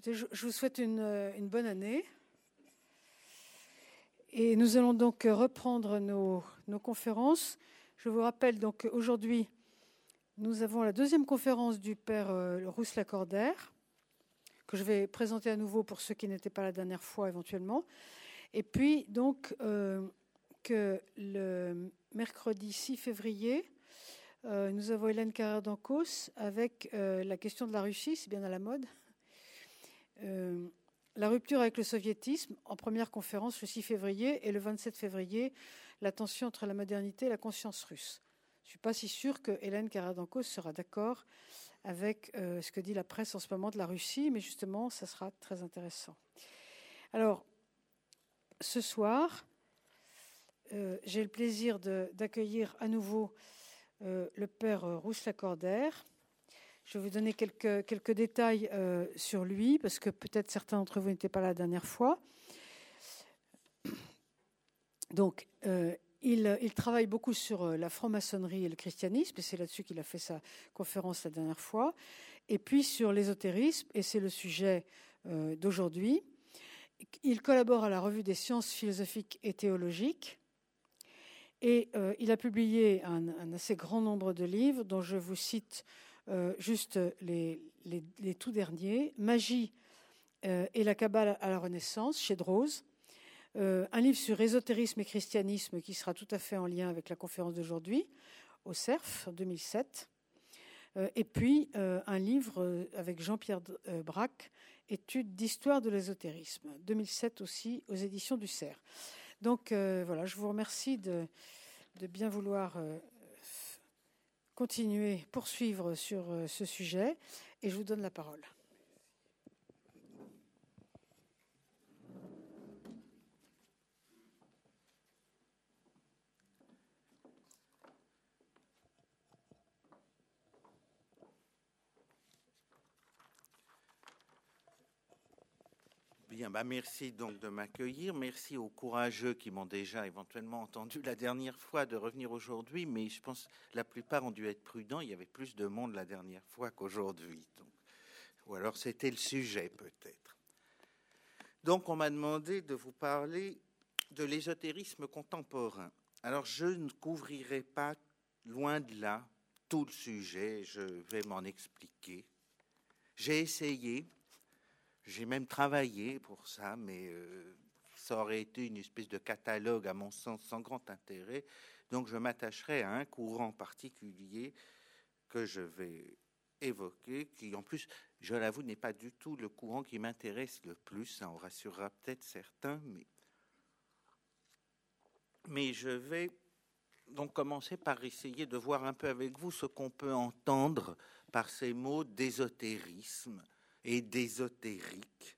Je vous souhaite une, bonne année. Et nous allons donc reprendre nos, conférences. Je vous rappelle donc aujourd'hui, nous avons la deuxième conférence du Père euh, Rousse Lacordaire, que je vais présenter à nouveau pour ceux qui n'étaient pas la dernière fois éventuellement. Et puis donc euh, que le mercredi 6 février, euh, nous avons Hélène Carrère d'Ancos avec la question de la Russie, c'est bien à la mode. Euh, la rupture avec le soviétisme, en première conférence le 6 février, et le 27 février, la tension entre la modernité et la conscience russe. Je ne suis pas si sûre que Hélène Karadanko sera d'accord avec euh, ce que dit la presse en ce moment de la Russie, mais justement, ça sera très intéressant. Alors, ce soir, euh, j'ai le plaisir d'accueillir à nouveau le père Rousse Lacordaire, je vais vous donner quelques, détails euh, sur lui, parce que peut-être certains d'entre vous n'étaient pas là la dernière fois. Donc, euh, il, il, travaille beaucoup sur euh, la franc-maçonnerie et le christianisme, et c'est là-dessus qu'il a fait sa conférence la dernière fois, et puis sur l'ésotérisme, et c'est le sujet d'aujourd'hui. Il collabore à la revue des sciences philosophiques et théologiques, et il a publié un, assez grand nombre de livres, dont je vous cite euh, juste les, les, tout derniers, Magie euh, et la Kabbale à la Renaissance, chez Drose. Euh, un livre sur ésotérisme et christianisme qui sera tout à fait en lien avec la conférence d'aujourd'hui, au CERF, en 2007. et puis un livre avec Jean-Pierre Braque, Études d'histoire de l'ésotérisme, 2007 aussi, aux éditions du CERF. Donc voilà, je vous remercie de, de bien vouloir continuer, poursuivre sur euh, ce sujet et je vous donne la parole. Bah, merci donc de m'accueillir. Merci aux courageux qui m'ont déjà éventuellement entendu la dernière fois de revenir aujourd'hui, mais je pense que la plupart ont dû être prudents. Il y avait plus de monde la dernière fois qu'aujourd'hui. Ou alors c'était le sujet peut-être. Donc on m'a demandé de vous parler de l'ésotérisme contemporain. Alors je ne couvrirai pas loin de là tout le sujet, je vais m'en expliquer. J'ai essayé, j'ai même travaillé pour ça, mais euh, ça aurait été une espèce de catalogue, à mon sens, sans grand intérêt. Donc je m'attacherai à un courant particulier que je vais évoquer, qui en plus, je l'avoue, n'est pas du tout le courant qui m'intéresse le plus. Ça en rassurera peut-être certains, mais... mais je vais donc commencer par essayer de voir un peu avec vous ce qu'on peut entendre par ces mots d'ésotérisme et d'ésotérique,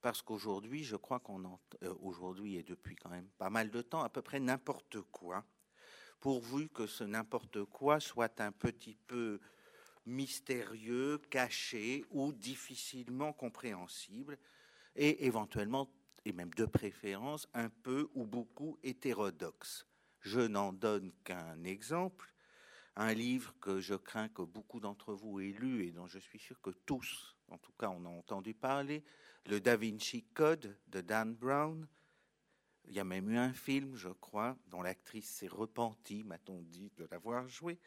parce qu'aujourd'hui, je crois qu'on entend, euh, aujourd'hui et depuis quand même pas mal de temps, à peu près n'importe quoi, pourvu que ce n'importe quoi soit un petit peu mystérieux, caché ou difficilement compréhensible, et éventuellement, et même de préférence, un peu ou beaucoup hétérodoxe. Je n'en donne qu'un exemple, un livre que je crains que beaucoup d'entre vous aient lu et dont je suis sûr que tous en tout cas on a entendu parler, le Da Vinci Code de Dan Brown. Il y a même eu un film, je crois, dont l'actrice s'est repentie, m'a-t-on dit, de l'avoir joué.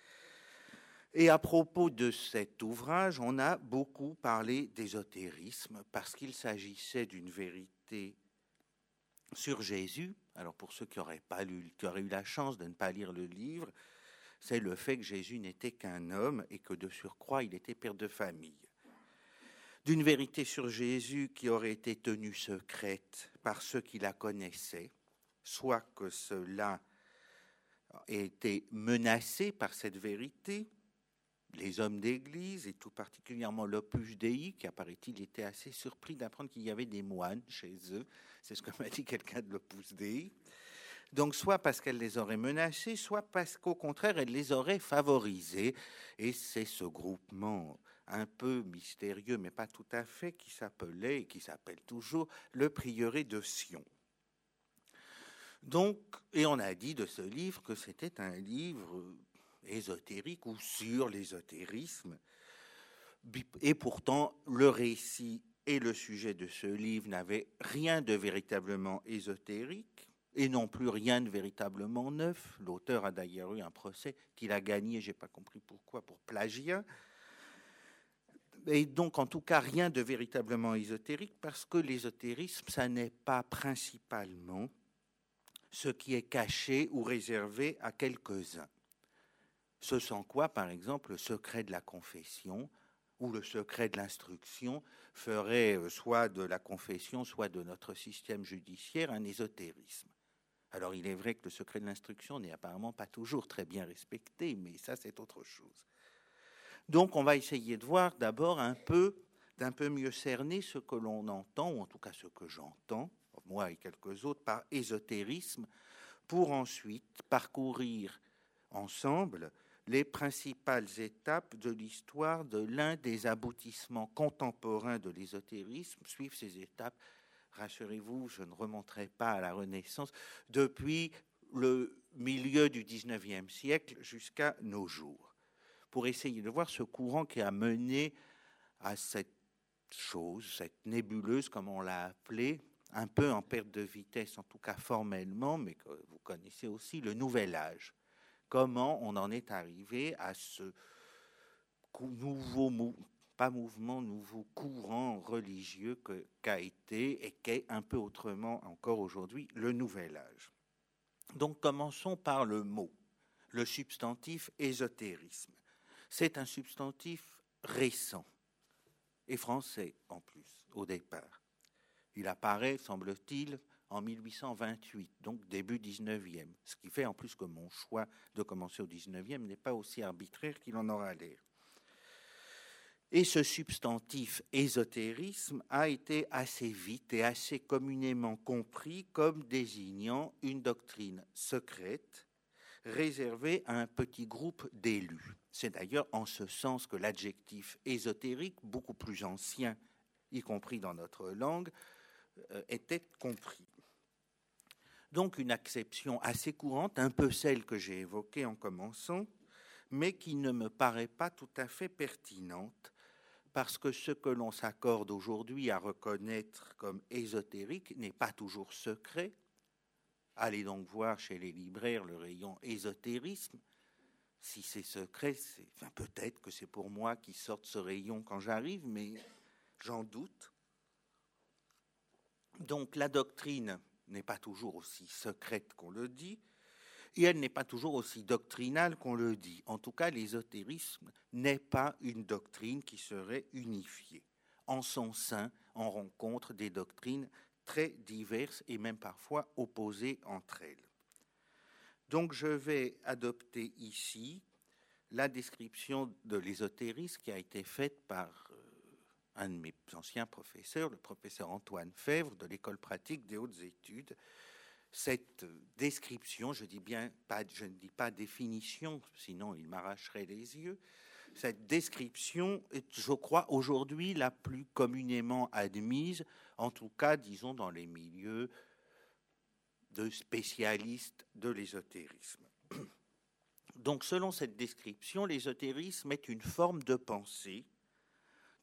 Et à propos de cet ouvrage, on a beaucoup parlé d'ésotérisme parce qu'il s'agissait d'une vérité sur Jésus. Alors pour ceux qui auraient pas eu la chance de ne pas lire le livre, c'est le fait que Jésus n'était qu'un homme et que de surcroît il était père de famille d'une vérité sur Jésus qui aurait été tenue secrète par ceux qui la connaissaient, soit que cela ait été menacé par cette vérité, les hommes d'Église, et tout particulièrement l'Opus Dei, qui apparaît-il était assez surpris d'apprendre qu'il y avait des moines chez eux, c'est ce que m'a dit quelqu'un de l'Opus Dei, donc soit parce qu'elle les aurait menacés, soit parce qu'au contraire, elle les aurait favorisés, et c'est ce groupement un peu mystérieux, mais pas tout à fait, qui s'appelait et qui s'appelle toujours le prieuré de Sion. Donc, et on a dit de ce livre que c'était un livre ésotérique ou sur l'ésotérisme. Et pourtant, le récit et le sujet de ce livre n'avait rien de véritablement ésotérique et non plus rien de véritablement neuf. L'auteur a d'ailleurs eu un procès qu'il a gagné, j'ai pas compris pourquoi, pour plagiat. Et donc, en tout cas, rien de véritablement ésotérique, parce que l'ésotérisme, ça n'est pas principalement ce qui est caché ou réservé à quelques-uns. Ce sont quoi, par exemple, le secret de la confession ou le secret de l'instruction ferait euh, soit de la confession, soit de notre système judiciaire un ésotérisme. Alors il est vrai que le secret de l'instruction n'est apparemment pas toujours très bien respecté, mais ça c'est autre chose. Donc on va essayer de voir d'abord un peu, d'un peu mieux cerner ce que l'on entend, ou en tout cas ce que j'entends, moi et quelques autres, par ésotérisme, pour ensuite parcourir ensemble les principales étapes de l'histoire de l'un des aboutissements contemporains de l'ésotérisme, suivent ces étapes, rassurez-vous, je ne remonterai pas à la Renaissance, depuis le milieu du XIXe siècle jusqu'à nos jours, pour essayer de voir ce courant qui a mené à cette chose, cette nébuleuse, comme on l'a appelée, un peu en perte de vitesse, en tout cas formellement, mais que vous connaissez aussi, le nouvel âge comment on en est arrivé à ce nouveau, pas mouvement, nouveau courant religieux qu'a été et qu'est un peu autrement encore aujourd'hui le nouvel âge. Donc commençons par le mot, le substantif ésotérisme. C'est un substantif récent et français en plus au départ. Il apparaît, semble-t-il, en 1828, donc début 19e. Ce qui fait en plus que mon choix de commencer au 19e n'est pas aussi arbitraire qu'il en aura l'air. Et ce substantif ésotérisme a été assez vite et assez communément compris comme désignant une doctrine secrète réservée à un petit groupe d'élus. C'est d'ailleurs en ce sens que l'adjectif ésotérique, beaucoup plus ancien, y compris dans notre langue, euh, était compris. Donc une acception assez courante, un peu celle que j'ai évoquée en commençant, mais qui ne me paraît pas tout à fait pertinente, parce que ce que l'on s'accorde aujourd'hui à reconnaître comme ésotérique n'est pas toujours secret. Allez donc voir chez les libraires le rayon ésotérisme. Si c'est secret, peut-être que c'est pour moi qui sorte ce rayon quand j'arrive, mais j'en doute. Donc la doctrine n'est pas toujours aussi secrète qu'on le dit, et elle n'est pas toujours aussi doctrinale qu'on le dit. En tout cas, l'ésotérisme n'est pas une doctrine qui serait unifiée. En son sein, on rencontre des doctrines très diverses et même parfois opposées entre elles. Donc je vais adopter ici la description de l'ésotérisme qui a été faite par un de mes anciens professeurs, le professeur Antoine Fèvre de l'école pratique des hautes études, cette description, je dis bien pas, je ne dis pas définition, sinon il m'arracherait les yeux. Cette description est, je crois, aujourd'hui la plus communément admise, en tout cas, disons, dans les milieux de spécialistes de l'ésotérisme. Donc, selon cette description, l'ésotérisme est une forme de pensée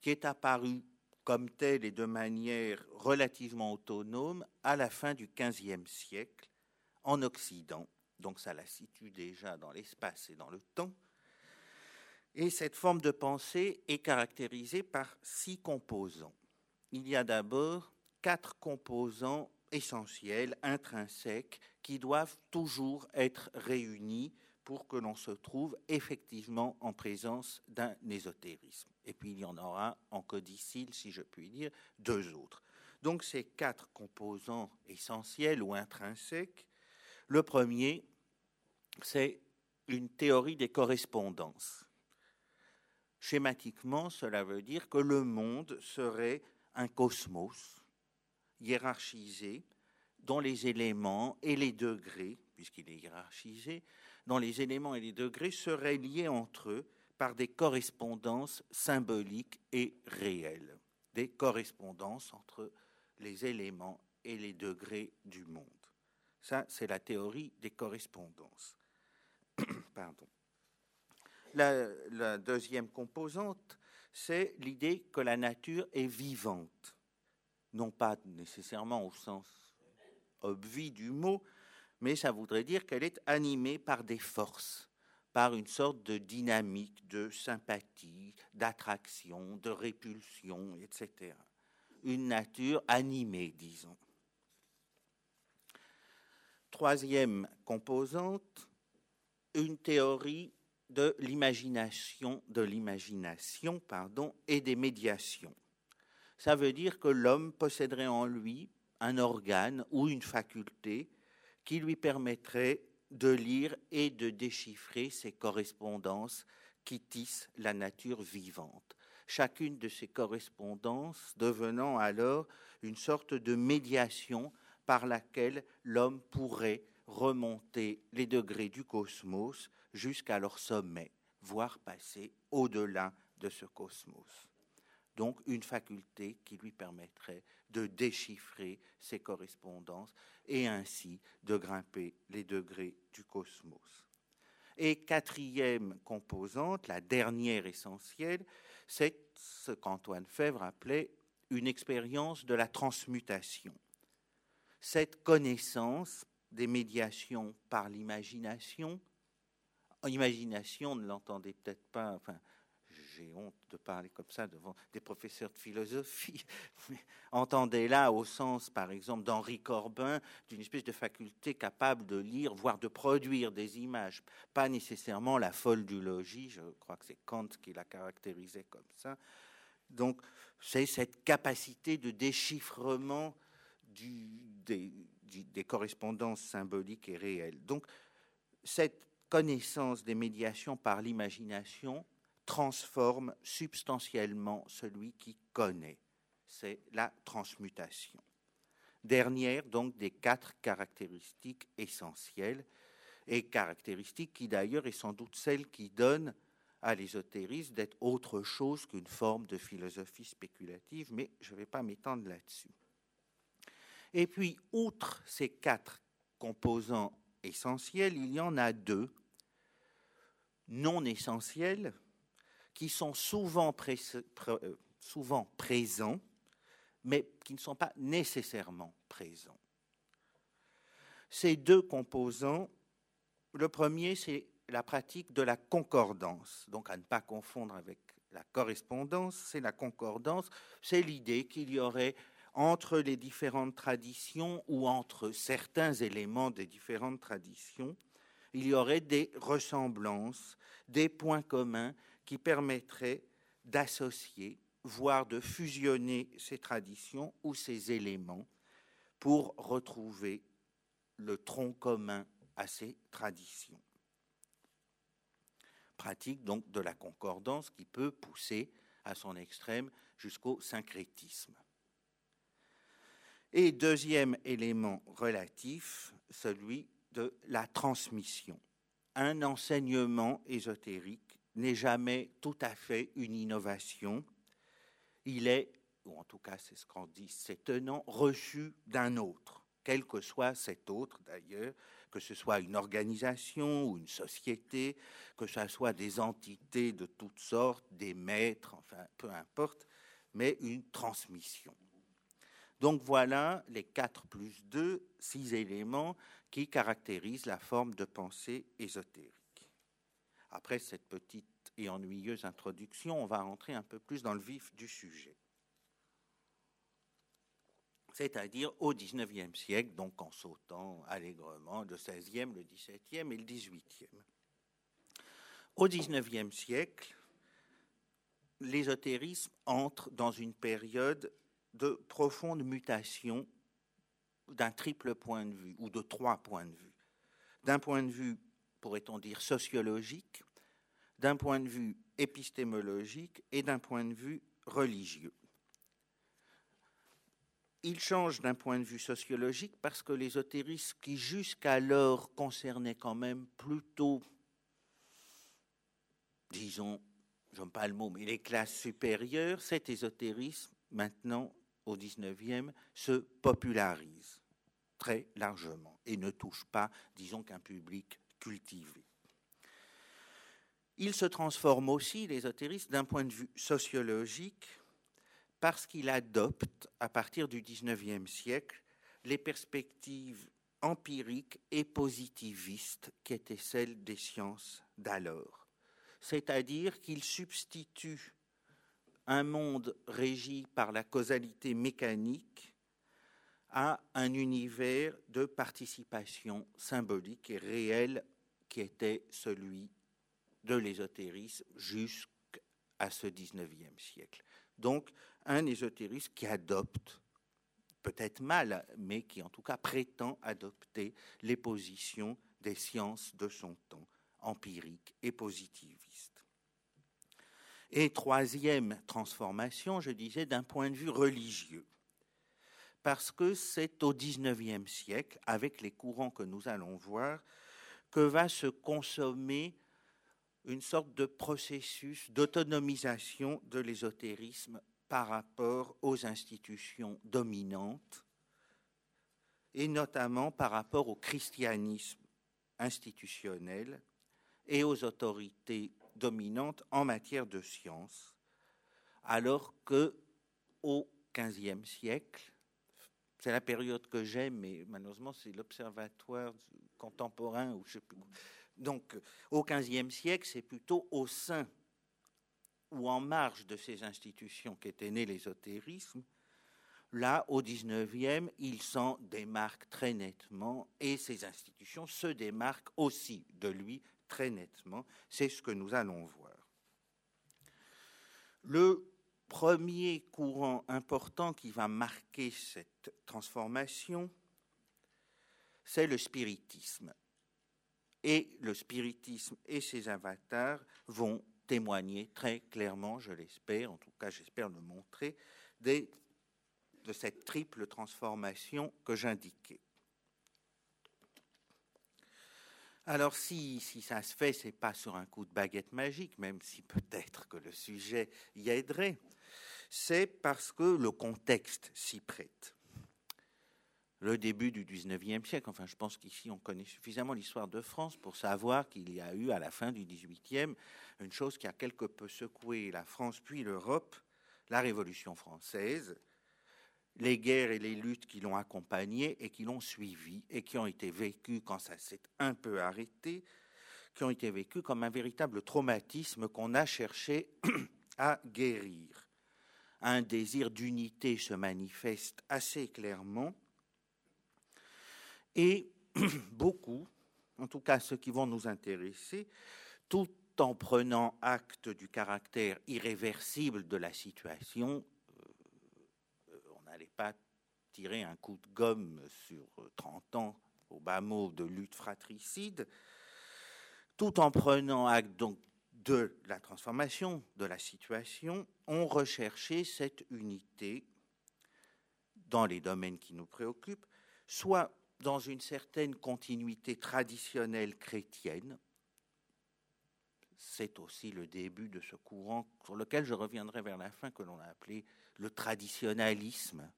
qui est apparu comme tel et de manière relativement autonome à la fin du XVe siècle en Occident. Donc ça la situe déjà dans l'espace et dans le temps. Et cette forme de pensée est caractérisée par six composants. Il y a d'abord quatre composants essentiels, intrinsèques, qui doivent toujours être réunis pour que l'on se trouve effectivement en présence d'un ésotérisme. Et puis il y en aura en codicile, si je puis dire, deux autres. Donc ces quatre composants essentiels ou intrinsèques, le premier, c'est une théorie des correspondances. Schématiquement, cela veut dire que le monde serait un cosmos hiérarchisé dont les éléments et les degrés, puisqu'il est hiérarchisé, dont les éléments et les degrés seraient liés entre eux par des correspondances symboliques et réelles, des correspondances entre les éléments et les degrés du monde. Ça, c'est la théorie des correspondances. Pardon. La, la, deuxième composante, c'est l'idée que la nature est vivante, non pas nécessairement au sens obvi du mot, mais ça voudrait dire qu'elle est animée par des forces, par une sorte de dynamique, de sympathie, d'attraction, de répulsion, etc. Une nature animée, disons. Troisième composante, une théorie de l'imagination, de l'imagination, pardon, et des médiations. Ça veut dire que l'homme posséderait en lui un organe ou une faculté qui lui permettrait de lire et de déchiffrer ces correspondances qui tissent la nature vivante. Chacune de ces correspondances devenant alors une sorte de médiation par laquelle l'homme pourrait remonter les degrés du cosmos jusqu'à leur sommet, voire passer au-delà de ce cosmos. Donc une faculté qui lui permettrait de déchiffrer ces correspondances et ainsi de grimper les degrés du cosmos. Et quatrième composante, la dernière essentielle, c'est ce qu'Antoine Fèvre appelait une expérience de la transmutation cette connaissance des médiations par l'imagination. Imagination, ne l'entendez peut-être pas, enfin, j'ai honte de parler comme ça devant des professeurs de philosophie, mais entendez-la au sens, par exemple, d'Henri Corbin, d'une espèce de faculté capable de lire, voire de produire des images, pas nécessairement la folle du logis, je crois que c'est Kant qui la caractérisait comme ça. Donc, c'est cette capacité de déchiffrement des, correspondances symboliques et réelles. Donc, cette connaissance des médiations par l'imagination transforme substantiellement celui qui connaît. C'est la transmutation. Dernière donc des quatre caractéristiques essentielles, et caractéristiques qui d'ailleurs est sans doute celle qui donne à l'ésotérisme d'être autre chose qu'une forme de philosophie spéculative, mais je ne vais pas m'étendre là-dessus. Et puis, outre ces quatre composants essentiels, il y en a deux non essentiels qui sont souvent, euh, souvent présents, mais qui ne sont pas nécessairement présents. Ces deux composants, le premier, c'est la pratique de la concordance, donc à ne pas confondre avec la correspondance, c'est la concordance, c'est l'idée qu'il y aurait entre les différentes traditions ou entre certains éléments des différentes traditions, il y aurait des ressemblances, des points communs qui permettraient d'associer, voire de fusionner ces traditions ou ces éléments pour retrouver le tronc commun à ces traditions. Pratique donc de la concordance qui peut pousser à son extrême jusqu'au syncrétisme. Et deuxième élément relatif, celui de la transmission. Un enseignement ésotérique n'est jamais tout à fait une innovation. Il est, ou en tout cas c'est ce qu'on dit, c'est tenant reçu d'un autre, quel que soit cet autre d'ailleurs, que ce soit une organisation ou une société, que ce soit des entités de toutes sortes, des maîtres, enfin peu importe, mais une transmission. Donc voilà les 4 plus 2, 6 éléments qui caractérisent la forme de pensée ésotérique. Après cette petite et ennuyeuse introduction, on va rentrer un peu plus dans le vif du sujet. C'est-à-dire au XIXe siècle, donc en sautant allègrement le XVIe, le XVIIe et le XVIIIe. Au XIXe siècle, l'ésotérisme entre dans une période de profonde mutation d'un triple point de vue, ou de trois points de vue. D'un point de vue, pourrait-on dire, sociologique, d'un point de vue épistémologique et d'un point de vue religieux. Il change d'un point de vue sociologique parce que l'ésotérisme, qui jusqu'alors concernait quand même plutôt, disons, j'aime pas le mot, mais les classes supérieures, cet ésotérisme maintenant au XIXe se popularise très largement et ne touche pas, disons, qu'un public cultivé. Il se transforme aussi, l'ésotérisme, d'un point de vue sociologique, parce qu'il adopte, à partir du XIXe siècle, les perspectives empiriques et positivistes qui étaient celles des sciences d'alors. C'est-à-dire qu'il substitue un monde régi par la causalité mécanique à un univers de participation symbolique et réelle qui était celui de l'ésotérisme jusqu'à ce XIXe siècle. Donc, un ésotérisme qui adopte, peut-être mal, mais qui en tout cas prétend adopter les positions des sciences de son temps, empiriques et positivistes. Et troisième transformation, je disais, d'un point de vue religieux, parce que c'est au XIXe siècle, avec les courants que nous allons voir, que va se consommer une sorte de processus d'autonomisation de l'ésotérisme par rapport aux institutions dominantes et notamment par rapport au christianisme institutionnel et aux autorités dominantes en matière de science, alors que au XVe siècle, c'est la période que j'aime, mais malheureusement c'est l'observatoire contemporain. Donc au XVe siècle, c'est plutôt au sein ou en marge de ces institutions qu'était né l'ésotérisme, là, au XIXe, il s'en démarque très nettement et ces institutions se démarquent aussi de lui très nettement. C'est ce que nous allons voir. Le premier courant important qui va marquer cette transformation, c'est le spiritisme. Et le spiritisme et ses avatars vont témoigner très clairement, je l'espère, en tout cas j'espère le montrer, de cette triple transformation que j'indiquais. Alors si, ça se fait, c'est pas sur un coup de baguette magique, même si peut-être que le sujet y aiderait, c'est parce que le contexte s'y prête le début du XIXe siècle. Enfin, je pense qu'ici, on connaît suffisamment l'histoire de France pour savoir qu'il y a eu, à la fin du XVIIIe, une chose qui a quelque peu secoué la France puis l'Europe, la Révolution française, les guerres et les luttes qui l'ont accompagnée et qui l'ont suivi et qui ont été vécues quand ça s'est un peu arrêté, qui ont été vécues comme un véritable traumatisme qu'on a cherché à guérir. Un désir d'unité se manifeste assez clairement et beaucoup, en tout cas ceux qui vont nous intéresser, tout en prenant acte du caractère irréversible de la situation, euh, on n'allait pas tirer un coup de gomme sur 30 ans au bas mot de lutte fratricide, tout en prenant acte donc de la transformation de la situation, on recherchait cette unité dans les domaines qui nous préoccupent, soit dans une certaine continuité traditionnelle chrétienne. C'est aussi le début de ce courant sur lequel je reviendrai vers la fin, que l'on a appelé le traditionnalisme.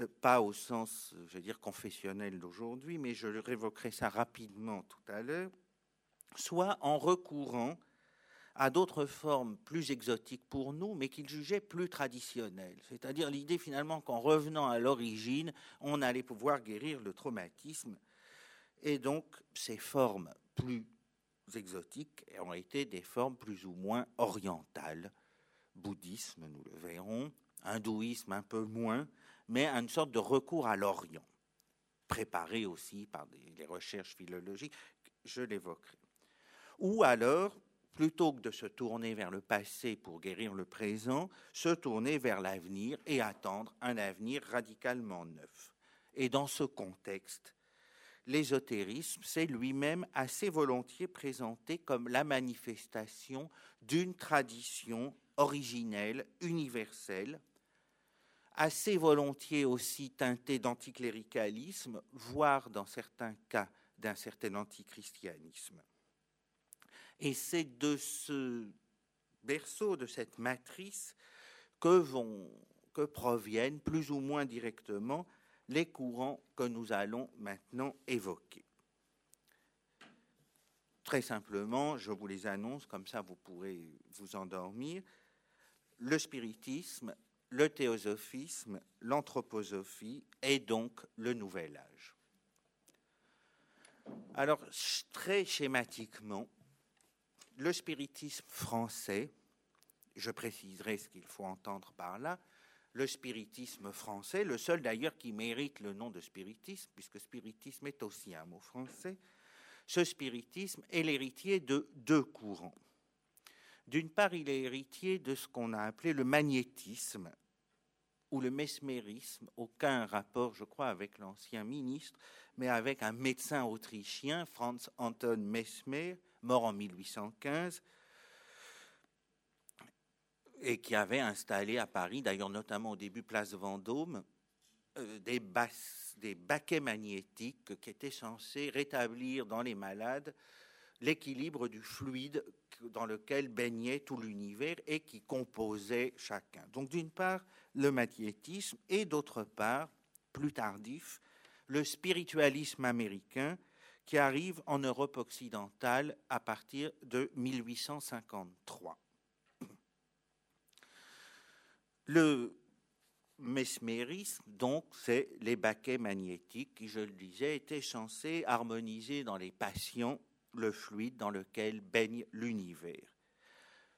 Euh, pas au sens, je veux dire, confessionnel d'aujourd'hui, mais je révoquerai ça rapidement tout à l'heure, soit en recourant à d'autres formes plus exotiques pour nous, mais qu'il jugeait plus traditionnelles. C'est-à-dire l'idée finalement qu'en revenant à l'origine, on allait pouvoir guérir le traumatisme. Et donc ces formes plus exotiques ont été des formes plus ou moins orientales. Bouddhisme, nous le verrons, hindouisme un peu moins, mais une sorte de recours à l'Orient, préparé aussi par des, recherches philologiques, je l'évoquerai. Ou alors plutôt que de se tourner vers le passé pour guérir le présent, se tourner vers l'avenir et attendre un avenir radicalement neuf. Et dans ce contexte, l'ésotérisme s'est lui-même assez volontiers présenté comme la manifestation d'une tradition originelle, universelle, assez volontiers aussi teintée d'anticléricalisme, voire dans certains cas d'un certain antichristianisme. Et c'est de ce berceau, de cette matrice, que, que proviennent plus ou moins directement les courants que nous allons maintenant évoquer. très simplement, je vous les annonce, comme ça vous pourrez vous endormir. Le spiritisme, le théosophisme, l'anthroposophie et donc le nouvel âge. Alors, très schématiquement, le spiritisme français, je préciserai ce qu'il faut entendre par là, le spiritisme français, le seul d'ailleurs qui mérite le nom de spiritisme, puisque spiritisme est aussi un mot français, ce spiritisme est l'héritier de deux courants. D'une part, il est héritier de ce qu'on a appelé le magnétisme ou le mesmérisme, aucun rapport, je crois, avec l'ancien ministre, mais avec un médecin autrichien, Franz Anton Mesmer, mort en 1815, et qui avait installé à Paris, d'ailleurs notamment au début place Vendôme, euh, des, des baquets magnétiques qui étaient censés rétablir dans les malades l'équilibre du fluide dans lequel baignait tout l'univers et qui composait chacun. Donc d'une part, le magnétisme et d'autre part, plus tardif, le spiritualisme américain qui arrive en Europe occidentale à partir de 1853. Le mesmérisme, donc, c'est les baquets magnétiques qui, je le disais, étaient censés harmoniser dans les passions le fluide dans lequel baigne l'univers.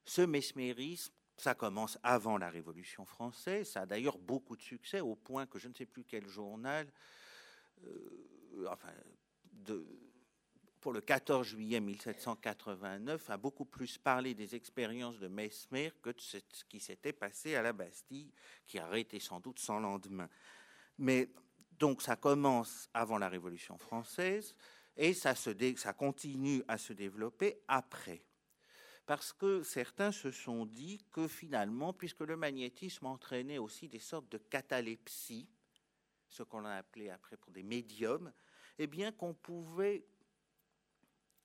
Ce mesmérisme, ça commence avant la Révolution française, ça a d'ailleurs beaucoup de succès au point que je ne sais plus quel journal, euh, enfin, de, pour le 14 juillet 1789, a beaucoup plus parlé des expériences de Mesmer que de ce qui s'était passé à la Bastille, qui aurait été sans doute sans lendemain. Mais donc ça commence avant la Révolution française et ça, continue à se développer après. Parce que certains se sont dit que finalement, puisque le magnétisme entraînait aussi des sortes de catalepsie, ce qu'on a appelé après pour des médiums, eh bien qu'on pouvait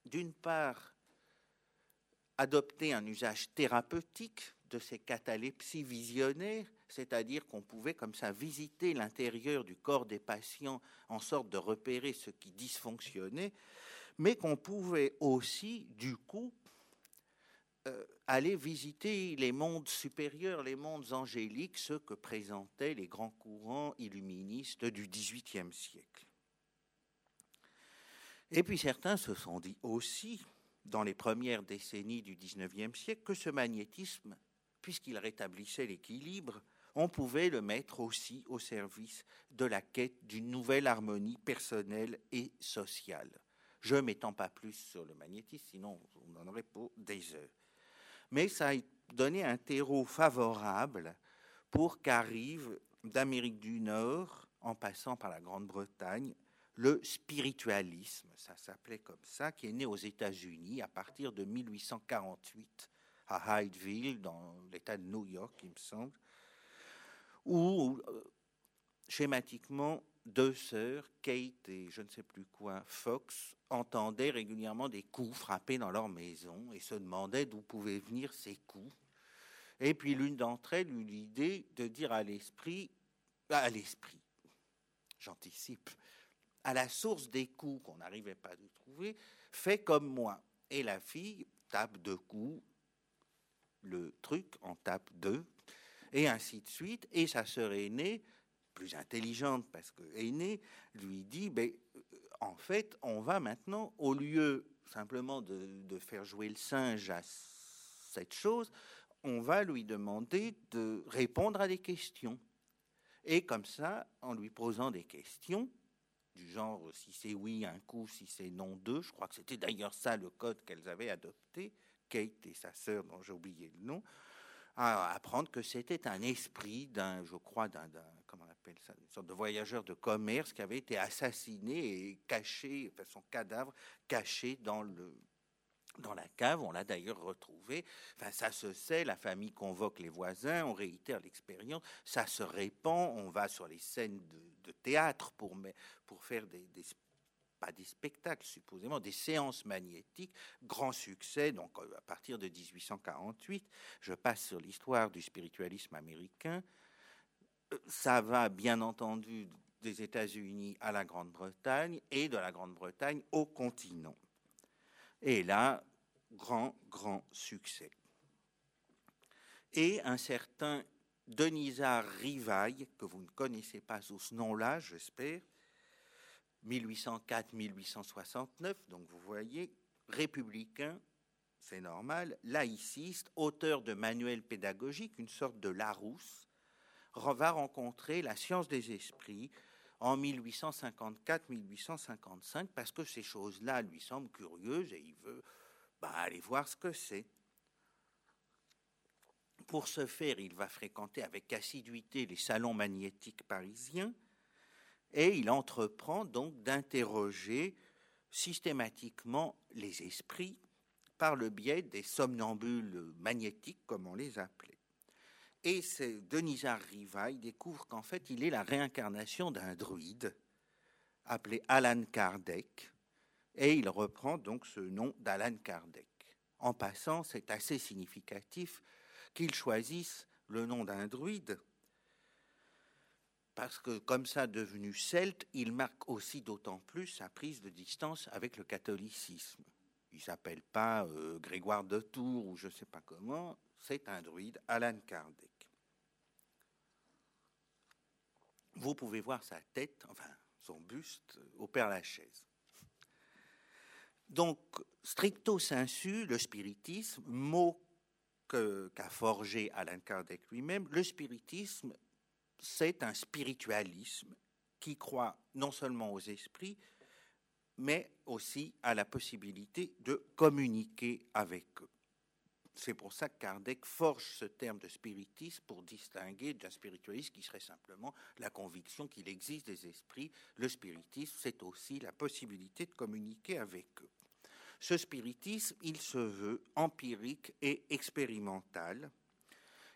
d'une part, adopter un usage thérapeutique de ces catalepsies visionnaires, c'est-à-dire qu'on pouvait comme ça visiter l'intérieur du corps des patients en sorte de repérer ce qui dysfonctionnait, mais qu'on pouvait aussi, du coup, euh, aller visiter les mondes supérieurs, les mondes angéliques, ceux que présentaient les grands courants illuministes du XVIIIe siècle. Et puis certains se sont dit aussi, dans les premières décennies du XIXe siècle, que ce magnétisme, puisqu'il rétablissait l'équilibre, on pouvait le mettre aussi au service de la quête d'une nouvelle harmonie personnelle et sociale. Je ne m'étends pas plus sur le magnétisme, sinon on en aurait pour des heures. Mais ça a donné un terreau favorable pour qu'arrive d'Amérique du Nord, en passant par la Grande-Bretagne, le spiritualisme, ça s'appelait comme ça, qui est né aux États-Unis à partir de 1848 à Hydeville, dans l'État de New York, il me semble, où euh, schématiquement deux sœurs, Kate et je ne sais plus quoi, Fox, entendaient régulièrement des coups frappés dans leur maison et se demandaient d'où pouvaient venir ces coups. Et puis l'une d'entre elles eut l'idée de dire à l'esprit, à l'esprit, j'anticipe, à la source des coups qu'on n'arrivait pas à trouver, fais comme moi. Et la fille tape deux coups, le truc en tape deux, et ainsi de suite. Et sa sœur aînée, plus intelligente parce que aînée, lui dit, ben, euh, en fait, on va maintenant, au lieu simplement de, de faire jouer le singe à cette chose, on va lui demander de répondre à des questions. Et comme ça, en lui posant des questions, du genre si c'est oui un coup, si c'est non deux. Je crois que c'était d'ailleurs ça le code qu'elles avaient adopté, Kate et sa sœur dont j'ai oublié le nom, à apprendre que c'était un esprit d'un, je crois, d'un, comment on appelle ça, une sorte de voyageur de commerce qui avait été assassiné et caché, enfin son cadavre caché dans le dans la cave, on l'a d'ailleurs retrouvé. Enfin, ça se sait, la famille convoque les voisins, on réitère l'expérience, ça se répand, on va sur les scènes de, théâtre pour, pour faire des, pas des spectacles supposément, des séances magnétiques, grand succès, donc euh, à partir de 1848, je passe sur l'histoire du spiritualisme américain, euh, ça va bien entendu des États-Unis à la Grande-Bretagne et de la Grande-Bretagne au continent. Et là, grand, grand succès. Et un certain Denisard Rivaille, que vous ne connaissez pas sous ce nom-là, j'espère, 1804-1869, donc vous voyez, républicain, c'est normal, laïciste, auteur de manuels pédagogiques, une sorte de Larousse, va rencontrer la science des esprits en 1854-1855 parce que ces choses-là lui semblent curieuses et il veut bah, aller voir ce que c'est. Pour ce faire, il va fréquenter avec assiduité les salons magnétiques parisiens et il entreprend donc d'interroger systématiquement les esprits par le biais des somnambules magnétiques, comme on les appelait. Et c'est Denisard Rivaille découvre qu'en fait, il est la réincarnation d'un druide appelé Alan Kardec, et il reprend donc ce nom d'Alan Kardec. En passant, c'est assez significatif qu'il choisisse le nom d'un druide, parce que comme ça devenu celte, il marque aussi d'autant plus sa prise de distance avec le catholicisme. Il s'appelle pas euh, Grégoire de Tours ou je ne sais pas comment, c'est un druide, Alan Kardec. Vous pouvez voir sa tête, enfin son buste, au Père Lachaise. Donc, stricto sensu, le spiritisme, mot qu'a forgé Alain Kardec lui-même, le spiritisme, c'est un spiritualisme qui croit non seulement aux esprits, mais aussi à la possibilité de communiquer avec eux. C'est pour ça que Kardec forge ce terme de spiritisme pour distinguer d'un spiritualisme qui serait simplement la conviction qu'il existe des esprits. Le spiritisme, c'est aussi la possibilité de communiquer avec eux. Ce spiritisme, il se veut empirique et expérimental.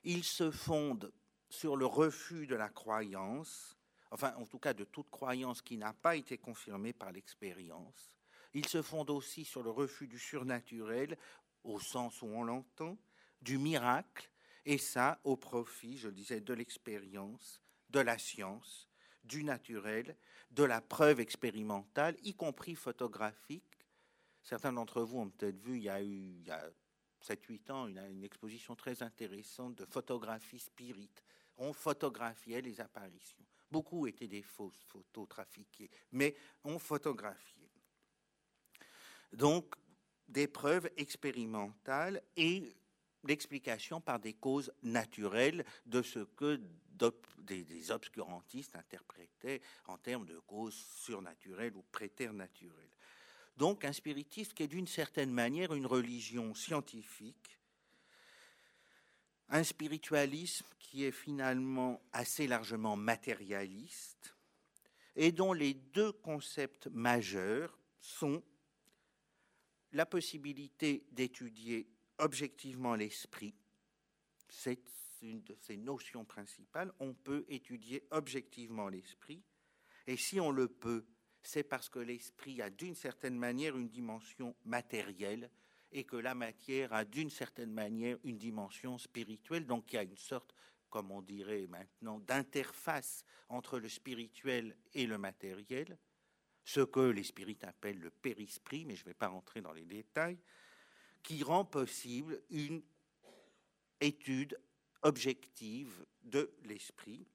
Il se fonde sur le refus de la croyance, enfin en tout cas de toute croyance qui n'a pas été confirmée par l'expérience. Il se fonde aussi sur le refus du surnaturel, au sens où on l'entend, du miracle, et ça au profit, je disais, de l'expérience, de la science, du naturel, de la preuve expérimentale, y compris photographique, Certains d'entre vous ont peut-être vu, il y a eu 7-8 ans, une, exposition très intéressante de photographie spirit. On photographiait les apparitions. Beaucoup étaient des fausses photos trafiquées, mais on photographiait. Donc, des preuves expérimentales et l'explication par des causes naturelles de ce que des, des, obscurantistes interprétaient en termes de causes surnaturelles ou préternaturelles. Donc un spiritisme qui est d'une certaine manière une religion scientifique, un spiritualisme qui est finalement assez largement matérialiste et dont les deux concepts majeurs sont la possibilité d'étudier objectivement l'esprit, c'est une de ces notions principales, on peut étudier objectivement l'esprit, et si on le peut, c'est parce que l'esprit a d'une certaine manière une dimension matérielle et que la matière a d'une certaine manière une dimension spirituelle. Donc il y a une sorte, comme on dirait maintenant, d'interface entre le spirituel et le matériel, ce que les spirites appellent le périsprit, mais je ne vais pas rentrer dans les détails, qui rend possible une étude objective de l'esprit.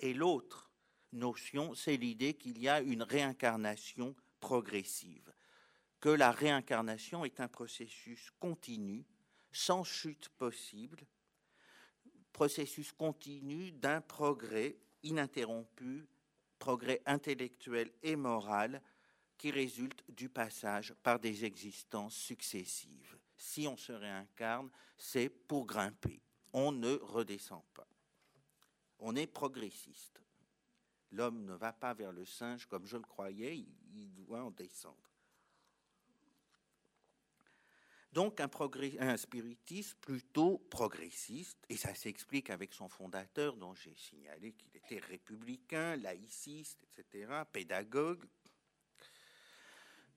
Et l'autre notion, c'est l'idée qu'il y a une réincarnation progressive, que la réincarnation est un processus continu, sans chute possible, processus continu d'un progrès ininterrompu, progrès intellectuel et moral qui résulte du passage par des existences successives. Si on se réincarne, c'est pour grimper. On ne redescend pas. On est progressiste. L'homme ne va pas vers le singe comme je le croyais, il doit en descendre. Donc un, un spiritisme plutôt progressiste, et ça s'explique avec son fondateur dont j'ai signalé qu'il était républicain, laïciste, etc., pédagogue.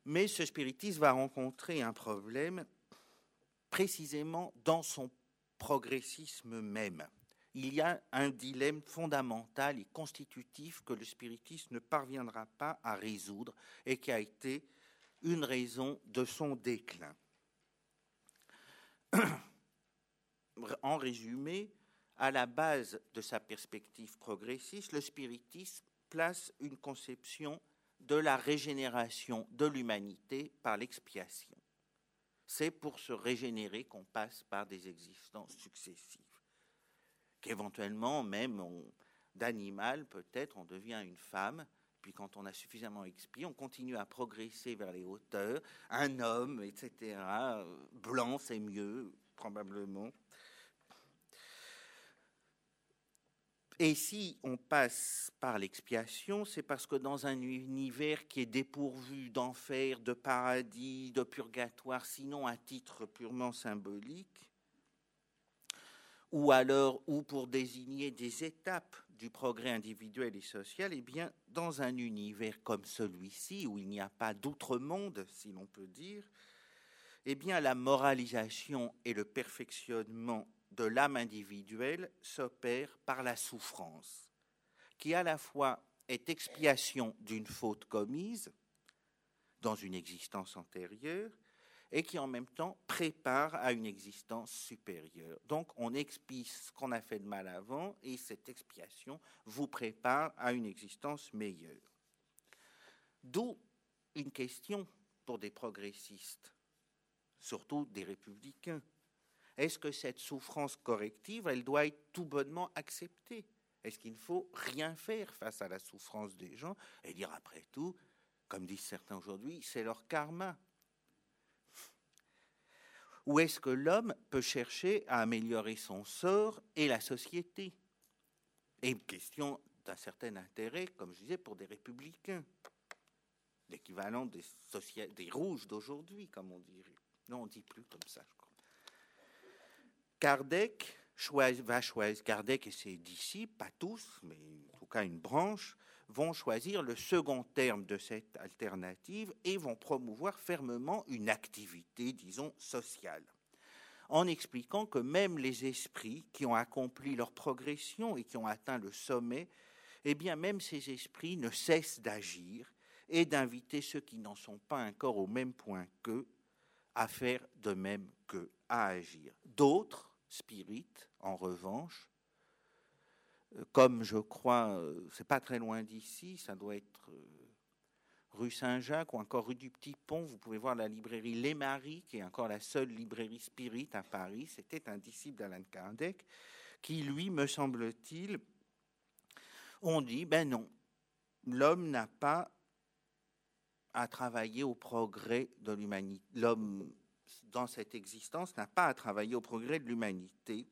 Mais ce spiritisme va rencontrer un problème précisément dans son progressisme même il y a un dilemme fondamental et constitutif que le spiritisme ne parviendra pas à résoudre et qui a été une raison de son déclin. En résumé, à la base de sa perspective progressiste, le spiritisme place une conception de la régénération de l'humanité par l'expiation. C'est pour se régénérer qu'on passe par des existences successives, qu'éventuellement même d'animal peut-être on devient une femme, puis quand on a suffisamment expié, on continue à progresser vers les hauteurs, un homme, etc. Blanc, c'est mieux, probablement. Et si on passe par l'expiation, c'est parce que dans un univers qui est dépourvu d'enfer, de paradis, de purgatoire, sinon à titre purement symbolique, ou alors ou pour désigner des étapes du progrès individuel et social, eh bien, dans un univers comme celui-ci, où il n'y a pas d'outre-monde, si l'on peut dire, eh bien, la moralisation et le perfectionnement de l'âme individuelle s'opère par la souffrance, qui à la fois est expiation d'une faute commise dans une existence antérieure et qui en même temps prépare à une existence supérieure. Donc on expie ce qu'on a fait de mal avant et cette expiation vous prépare à une existence meilleure. D'où une question pour des progressistes, surtout des républicains. Est-ce que cette souffrance corrective, elle doit être tout bonnement acceptée? Est-ce qu'il ne faut rien faire face à la souffrance des gens et dire après tout, comme disent certains aujourd'hui, c'est leur karma? Ou est-ce que l'homme peut chercher à améliorer son sort et la société? Et une question d'un certain intérêt, comme je disais, pour des républicains, l'équivalent des, des rouges d'aujourd'hui, comme on dirait. Non, on ne dit plus comme ça, je crois. Kardec va choisir, Kardec et ses disciples, pas tous, mais en tout cas une branche, vont choisir le second terme de cette alternative et vont promouvoir fermement une activité, disons, sociale, en expliquant que même les esprits qui ont accompli leur progression et qui ont atteint le sommet, eh bien même ces esprits ne cessent d'agir et d'inviter ceux qui n'en sont pas encore au même point qu'eux à faire de même qu'eux, à agir. D'autres, spirites, en revanche, comme je crois, euh, c'est pas très loin d'ici, ça doit être euh, rue Saint-Jacques ou encore rue du Petit Pont, vous pouvez voir la librairie Les Maris, qui est encore la seule librairie spirit à Paris. C'était un disciple d'Alain Kardec, qui, lui, me semble-t-il, on dit, ben non, l'homme n'a pas à travailler au progrès de l'humanité. L'homme, dans cette existence, n'a pas à travailler au progrès de l'humanité.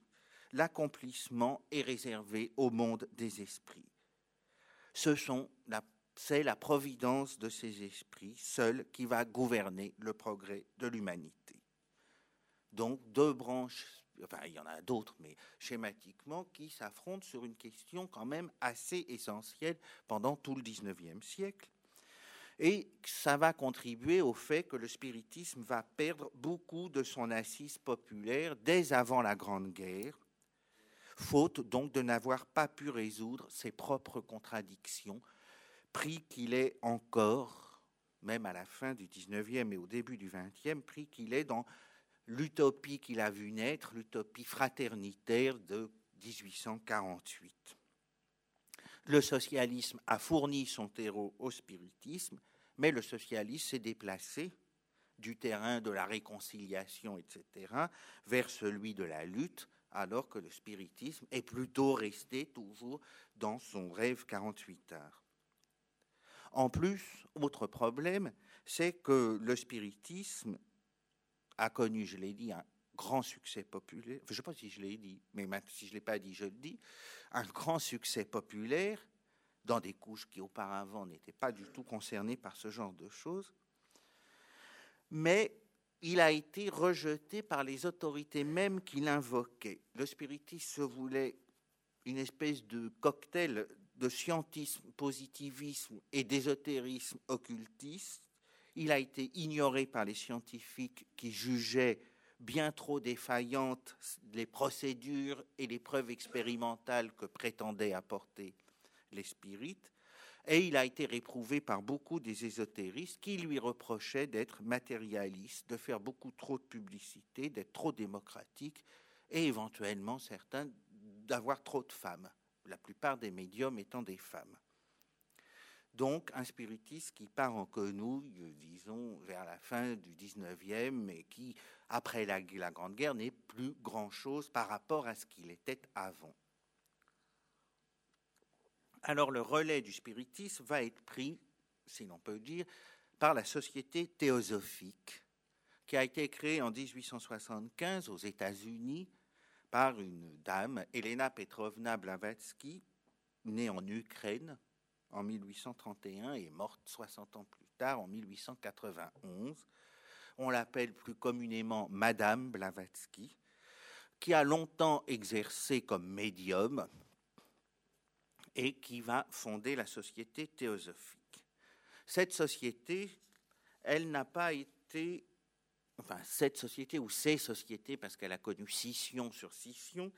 L'accomplissement est réservé au monde des esprits. C'est la providence de ces esprits seule qui va gouverner le progrès de l'humanité. Donc deux branches, enfin il y en a d'autres, mais schématiquement, qui s'affrontent sur une question quand même assez essentielle pendant tout le XIXe siècle. Et ça va contribuer au fait que le spiritisme va perdre beaucoup de son assise populaire dès avant la Grande Guerre, faute donc de n'avoir pas pu résoudre ses propres contradictions, pris qu'il est encore, même à la fin du 19e et au début du 20e, pris qu'il est dans l'utopie qu'il a vu naître, l'utopie fraternitaire de 1848 le socialisme a fourni son terreau au spiritisme, mais le socialisme s'est déplacé du terrain de la réconciliation, etc., vers celui de la lutte, alors que le spiritisme est plutôt resté toujours dans son rêve 48 heures. En plus, autre problème, c'est que le spiritisme a connu, je l'ai dit, un grand succès populaire. je ne sais pas si je l'ai dit, mais si je ne l'ai pas dit, je le dis un grand succès populaire dans des couches qui auparavant n'étaient pas du tout concernées par ce genre de choses. Mais il a été rejeté par les autorités mêmes qui l'invoquaient. Le spiritisme se voulait une espèce de cocktail de scientisme, positivisme et d'ésotérisme occultiste. Il a été ignoré par les scientifiques qui jugeaient bien trop défaillantes les procédures et les preuves expérimentales que prétendaient apporter les spirites. Et il a été réprouvé par beaucoup des ésotéristes qui lui reprochaient d'être matérialiste, de faire beaucoup trop de publicité, d'être trop démocratique et éventuellement certains d'avoir trop de femmes, la plupart des médiums étant des femmes. Donc un spiritiste qui part en quenouille, disons, vers la fin du 19e, et qui, après la, la Grande Guerre, n'est plus grand-chose par rapport à ce qu'il était avant. Alors le relais du spiritisme va être pris, si l'on peut dire, par la Société théosophique, qui a été créée en 1875 aux États-Unis par une dame, Elena Petrovna Blavatsky, née en Ukraine en 1831 et morte 60 ans plus tard en 1891. On l'appelle plus communément Madame Blavatsky, qui a longtemps exercé comme médium et qui va fonder la société théosophique. Cette société, elle n'a pas été, enfin cette société ou ces sociétés, parce qu'elle a connu scission sur scission,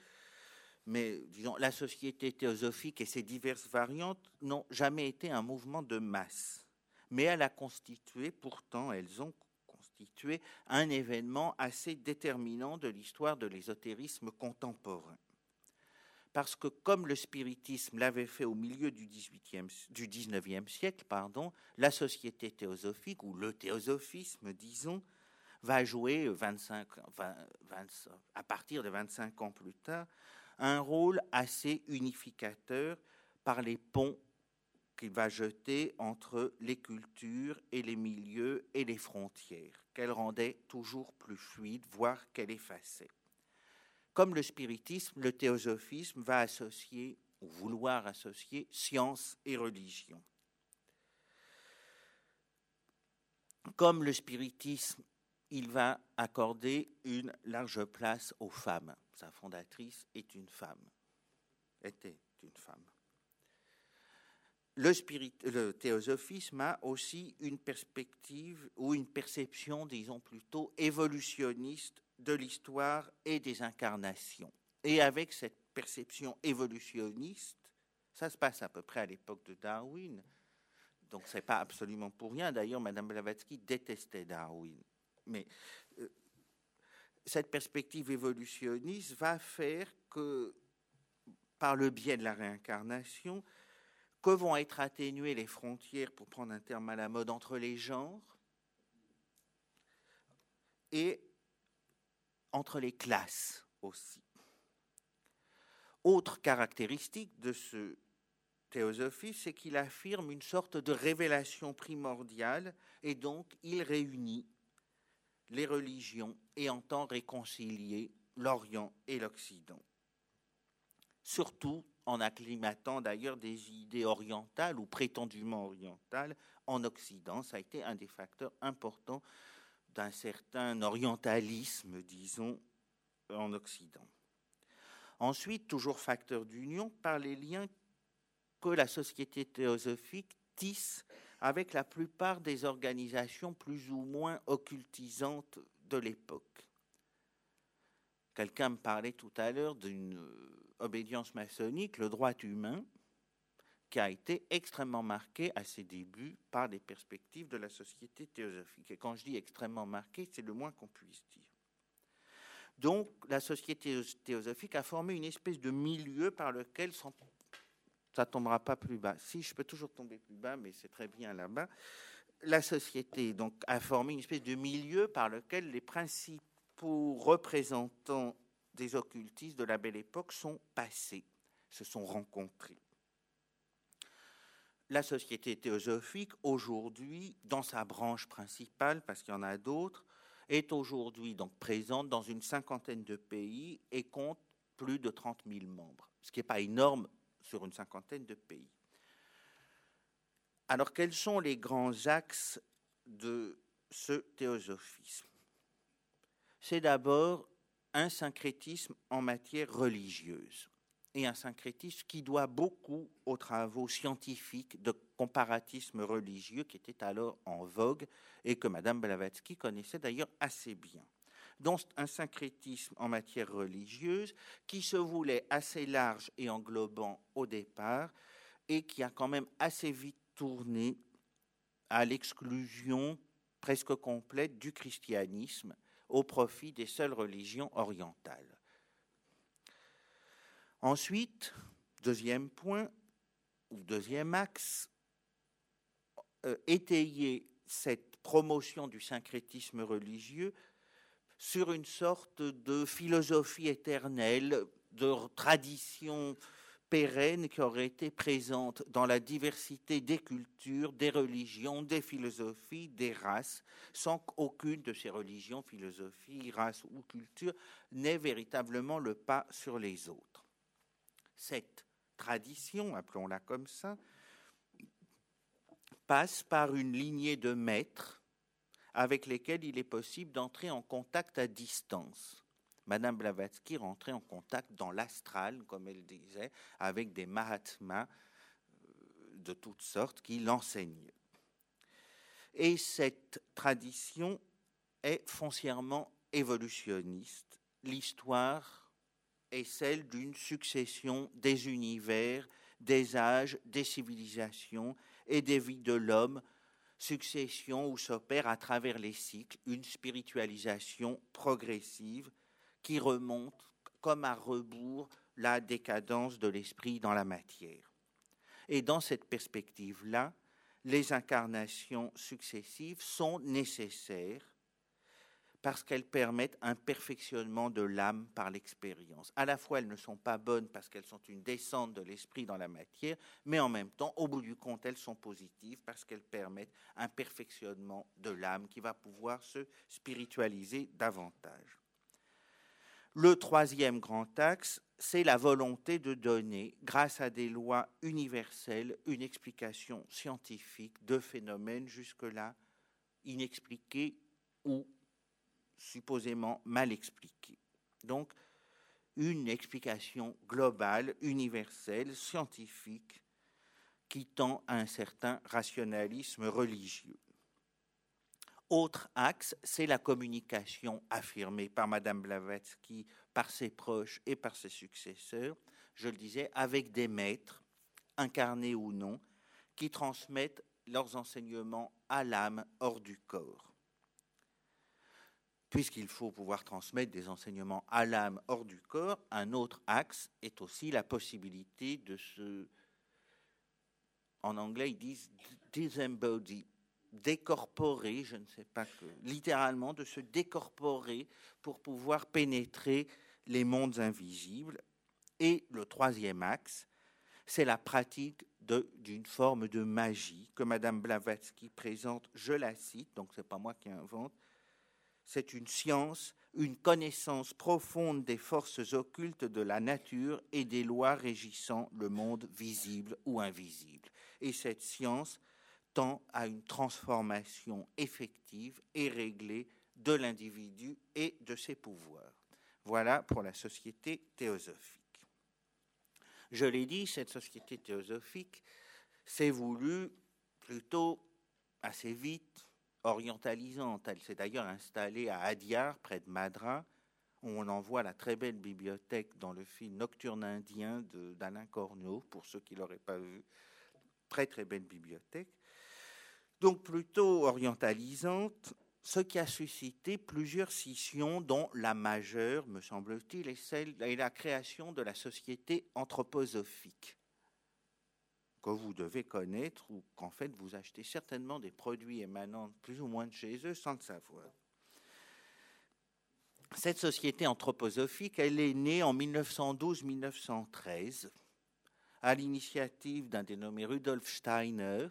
mais disons, la société théosophique et ses diverses variantes n'ont jamais été un mouvement de masse. Mais elle a constitué, pourtant, elles ont constitué un événement assez déterminant de l'histoire de l'ésotérisme contemporain. Parce que comme le spiritisme l'avait fait au milieu du, 18e, du 19e siècle, pardon, la société théosophique, ou le théosophisme, disons, va jouer 25, à partir de 25 ans plus tard un rôle assez unificateur par les ponts qu'il va jeter entre les cultures et les milieux et les frontières, qu'elle rendait toujours plus fluide, voire qu'elle effaçait. Comme le spiritisme, le théosophisme va associer ou vouloir associer science et religion. Comme le spiritisme, il va accorder une large place aux femmes sa fondatrice, est une femme, était une femme. Le, le théosophisme a aussi une perspective ou une perception, disons plutôt, évolutionniste de l'histoire et des incarnations. Et avec cette perception évolutionniste, ça se passe à peu près à l'époque de Darwin, donc c'est pas absolument pour rien. D'ailleurs, Madame Blavatsky détestait Darwin. Mais euh, cette perspective évolutionniste va faire que, par le biais de la réincarnation, que vont être atténuées les frontières, pour prendre un terme à la mode, entre les genres et entre les classes aussi. Autre caractéristique de ce théosophie, c'est qu'il affirme une sorte de révélation primordiale et donc il réunit les religions et entend réconcilier l'Orient et l'Occident. Surtout en acclimatant d'ailleurs des idées orientales ou prétendument orientales en Occident. Ça a été un des facteurs importants d'un certain orientalisme, disons, en Occident. Ensuite, toujours facteur d'union, par les liens que la société théosophique tisse avec la plupart des organisations plus ou moins occultisantes de l'époque. Quelqu'un me parlait tout à l'heure d'une obédience maçonnique, le droit humain, qui a été extrêmement marqué à ses débuts par les perspectives de la société théosophique. Et quand je dis extrêmement marqué, c'est le moins qu'on puisse dire. Donc, la société théosophique a formé une espèce de milieu par lequel ça tombera pas plus bas. Si, je peux toujours tomber plus bas, mais c'est très bien là-bas. La société donc a formé une espèce de milieu par lequel les principaux représentants des occultistes de la belle époque sont passés, se sont rencontrés. La société théosophique, aujourd'hui, dans sa branche principale, parce qu'il y en a d'autres, est aujourd'hui donc présente dans une cinquantaine de pays et compte plus de 30 000 membres, ce qui n'est pas énorme sur une cinquantaine de pays. Alors, quels sont les grands axes de ce théosophisme? C'est d'abord un syncrétisme en matière religieuse et un syncrétisme qui doit beaucoup aux travaux scientifiques de comparatisme religieux qui étaient alors en vogue et que Madame Blavatsky connaissait d'ailleurs assez bien donc un syncrétisme en matière religieuse qui se voulait assez large et englobant au départ et qui a quand même assez vite tourné à l'exclusion presque complète du christianisme au profit des seules religions orientales. Ensuite, deuxième point, ou deuxième axe, euh, étayer cette promotion du syncrétisme religieux sur une sorte de philosophie éternelle, de tradition pérenne qui aurait été présente dans la diversité des cultures, des religions, des philosophies, des races, sans qu'aucune de ces religions, philosophies, races ou cultures n'ait véritablement le pas sur les autres. Cette tradition, appelons-la comme ça, passe par une lignée de maîtres avec lesquels il est possible d'entrer en contact à distance. Madame Blavatsky rentrait en contact dans l'astral, comme elle disait, avec des mahatmas euh, de toutes sortes qui l'enseignent. Et cette tradition est foncièrement évolutionniste. L'histoire est celle d'une succession des univers, des âges, des civilisations et des vies de l'homme, succession où s'opère à travers les cycles une spiritualisation progressive qui remonte comme à rebours la décadence de l'esprit dans la matière. Et dans cette perspective-là, les incarnations successives sont nécessaires parce qu'elles permettent un perfectionnement de l'âme par l'expérience. À la fois, elles ne sont pas bonnes parce qu'elles sont une descente de l'esprit dans la matière, mais en même temps, au bout du compte, elles sont positives parce qu'elles permettent un perfectionnement de l'âme qui va pouvoir se spiritualiser davantage. Le troisième grand axe, c'est la volonté de donner, grâce à des lois universelles, une explication scientifique de phénomènes jusque-là inexpliqués ou supposément mal expliqués. Donc, une explication globale, universelle, scientifique, qui tend à un certain rationalisme religieux. Autre axe, c'est la communication affirmée par Madame Blavatsky, par ses proches et par ses successeurs, je le disais, avec des maîtres, incarnés ou non, qui transmettent leurs enseignements à l'âme hors du corps. Puisqu'il faut pouvoir transmettre des enseignements à l'âme hors du corps, un autre axe est aussi la possibilité de se, en anglais ils disent disembody, décorporer, je ne sais pas que, littéralement de se décorporer pour pouvoir pénétrer les mondes invisibles. Et le troisième axe, c'est la pratique d'une forme de magie que Madame Blavatsky présente, je la cite, donc c'est pas moi qui invente, c'est une science, une connaissance profonde des forces occultes de la nature et des lois régissant le monde visible ou invisible. Et cette science tend à une transformation effective et réglée de l'individu et de ses pouvoirs. Voilà pour la société théosophique. Je l'ai dit, cette société théosophique s'est voulue plutôt assez vite orientalisante. Elle s'est d'ailleurs installée à Adyar, près de Madras, où on en voit la très belle bibliothèque dans le film Nocturne indien d'Alain Corneau, pour ceux qui ne l'auraient pas vu. Très très belle bibliothèque donc plutôt orientalisante, ce qui a suscité plusieurs scissions, dont la majeure, me semble-t-il, est celle est la création de la société anthroposophique, que vous devez connaître ou qu'en fait vous achetez certainement des produits émanant plus ou moins de chez eux sans le savoir. Cette société anthroposophique, elle est née en 1912-1913 à l'initiative d'un dénommé Rudolf Steiner,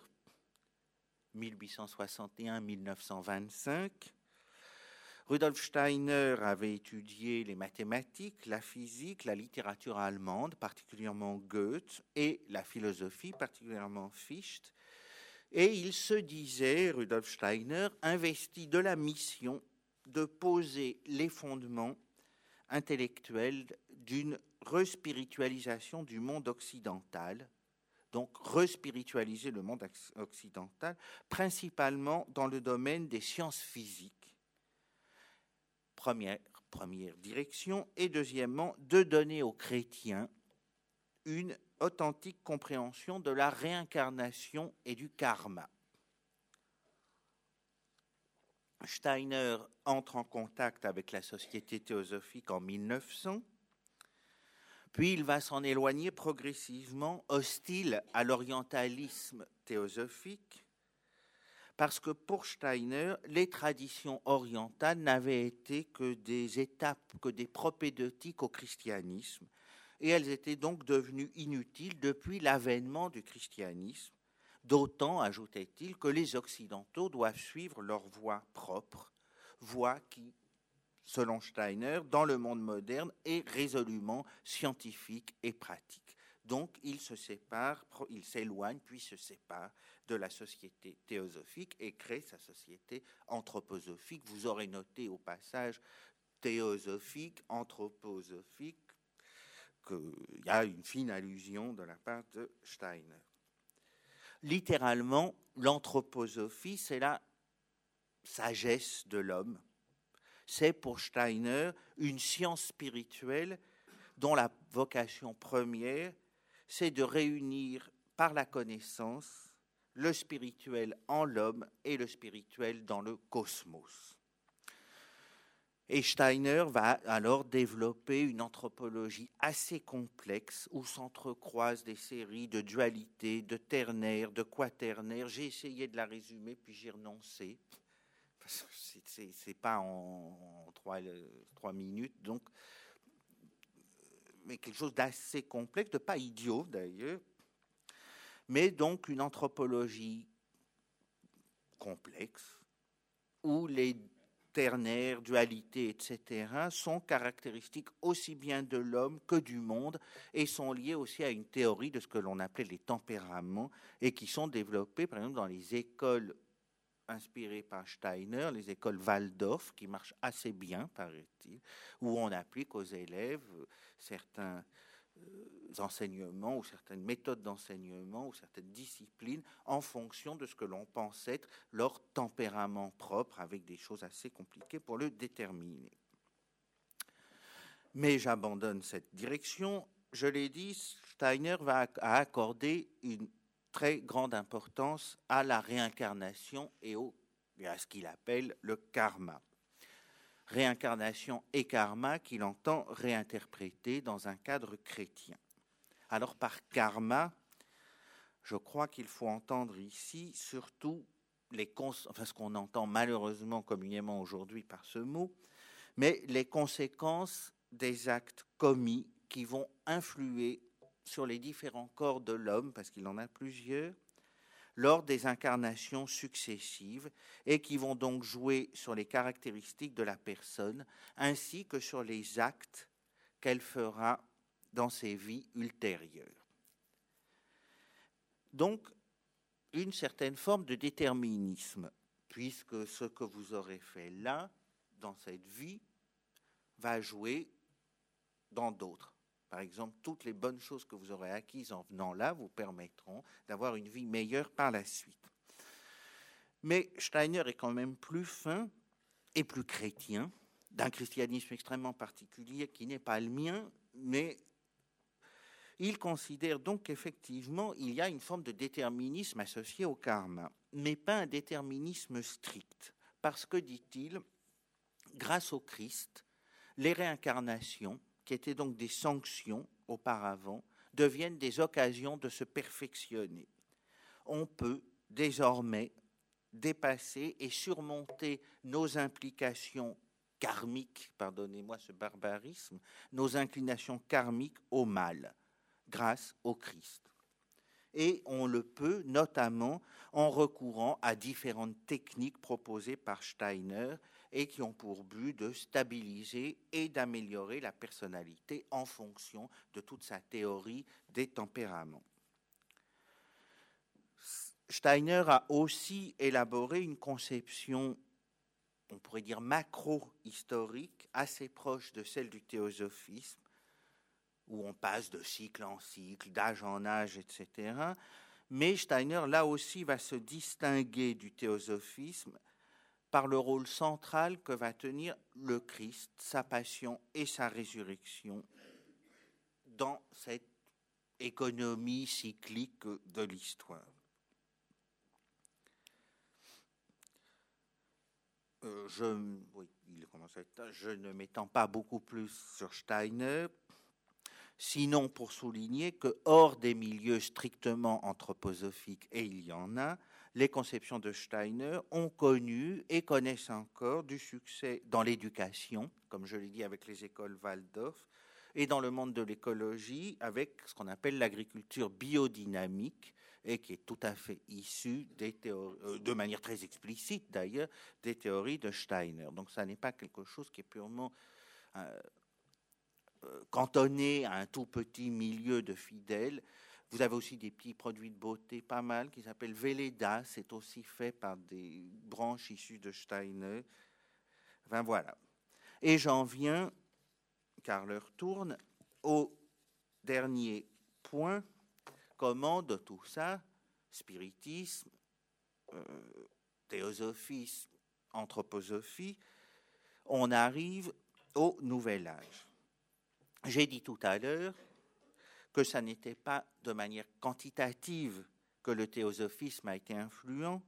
1861-1925. Rudolf Steiner avait étudié les mathématiques, la physique, la littérature allemande, particulièrement Goethe, et la philosophie, particulièrement Fichte. Et il se disait, Rudolf Steiner, investi de la mission de poser les fondements intellectuels d'une respiritualisation du monde occidental donc respiritualiser le monde occidental, principalement dans le domaine des sciences physiques. Première, direction. Et deuxièmement, de donner aux chrétiens une authentique compréhension de la réincarnation et du karma. Steiner entre en contact avec la Société théosophique en 1900, puis il va s'en éloigner progressivement, hostile à l'orientalisme théosophique, parce que pour Steiner, les traditions orientales n'avaient été que des étapes, que des propédeutiques au christianisme, et elles étaient donc devenues inutiles depuis l'avènement du christianisme, d'autant, ajoutait-il, que les Occidentaux doivent suivre leur voie propre, voie qui, selon Steiner, dans le monde moderne, est résolument scientifique et pratique. Donc, il se sépare, il s'éloigne, puis se sépare de la société théosophique et crée sa société anthroposophique. Vous aurez noté au passage théosophique, anthroposophique, qu'il y a une fine allusion de la part de Steiner. Littéralement, l'anthroposophie, c'est la sagesse de l'homme. C'est pour Steiner une science spirituelle dont la vocation première, c'est de réunir par la connaissance le spirituel en l'homme et le spirituel dans le cosmos. Et Steiner va alors développer une anthropologie assez complexe où s'entrecroisent des séries de dualités, de ternaires, de quaternaires. J'ai essayé de la résumer, puis j'ai renoncé. C'est pas en, trois, trois, minutes, donc, mais quelque chose d'assez complexe, de pas idiot d'ailleurs, mais donc une anthropologie complexe où les ternaire, dualité, etc., sont caractéristiques aussi bien de l'homme que du monde et sont liées aussi à une théorie de ce que l'on appelait les tempéraments et qui sont développées, par exemple, dans les écoles inspirées par Steiner, les écoles Waldorf, qui marchent assez bien, paraît-il, où on applique aux élèves certains euh, enseignements ou certaines méthodes d'enseignement ou certaines disciplines en fonction de ce que l'on pense être leur tempérament propre avec des choses assez compliquées pour le déterminer. Mais j'abandonne cette direction. Je l'ai dit, Steiner va accorder une très grande importance à la réincarnation et, et à ce qu'il appelle le karma réincarnation et karma qu'il entend réinterpréter dans un cadre chrétien. Alors par karma, je crois qu'il faut entendre ici surtout les enfin, ce qu'on entend malheureusement communément aujourd'hui par ce mot, mais les conséquences des actes commis qui vont influer sur les différents corps de l'homme, parce qu'il en a plusieurs, lors des incarnations successives et qui vont donc jouer sur les caractéristiques de la personne ainsi que sur les actes qu'elle fera dans ses vies ultérieures. Donc, une certaine forme de déterminisme, puisque ce que vous aurez fait là, dans cette vie, va jouer dans d'autres. Par exemple, toutes les bonnes choses que vous aurez acquises en venant là vous permettront d'avoir une vie meilleure par la suite. Mais Steiner est quand même plus fin et plus chrétien, d'un christianisme extrêmement particulier qui n'est pas le mien, mais il considère donc qu'effectivement, il y a une forme de déterminisme associé au karma, mais pas un déterminisme strict, parce que, dit-il, grâce au Christ, les réincarnations qui étaient donc des sanctions auparavant, deviennent des occasions de se perfectionner. On peut désormais dépasser et surmonter nos implications karmiques, pardonnez-moi ce barbarisme, nos inclinations karmiques au mal, grâce au Christ. Et on le peut notamment en recourant à différentes techniques proposées par Steiner et qui ont pour but de stabiliser et d'améliorer la personnalité en fonction de toute sa théorie des tempéraments. Steiner a aussi élaboré une conception, on pourrait dire macro-historique, assez proche de celle du théosophisme, où on passe de cycle en cycle, d'âge en âge, etc. Mais Steiner, là aussi, va se distinguer du théosophisme par le rôle central que va tenir le Christ, sa passion et sa résurrection dans cette économie cyclique de l'histoire. Euh, je, je ne m'étends pas beaucoup plus sur Steiner, sinon pour souligner que hors des milieux strictement anthroposophiques, et il y en a, les conceptions de Steiner ont connu et connaissent encore du succès dans l'éducation, comme je l'ai dit avec les écoles Waldorf, et dans le monde de l'écologie avec ce qu'on appelle l'agriculture biodynamique, et qui est tout à fait issue euh, de manière très explicite d'ailleurs, des théories de Steiner. Donc ça n'est pas quelque chose qui est purement euh, euh, cantonné à un tout petit milieu de fidèles. Vous avez aussi des petits produits de beauté pas mal qui s'appellent Velleda. C'est aussi fait par des branches issues de Steiner. Enfin voilà. Et j'en viens, car l'heure tourne, au dernier point. Comment de tout ça, spiritisme, euh, théosophisme, anthroposophie, on arrive au nouvel âge. J'ai dit tout à l'heure que ça n'était pas de manière quantitative que le théosophisme a été influent,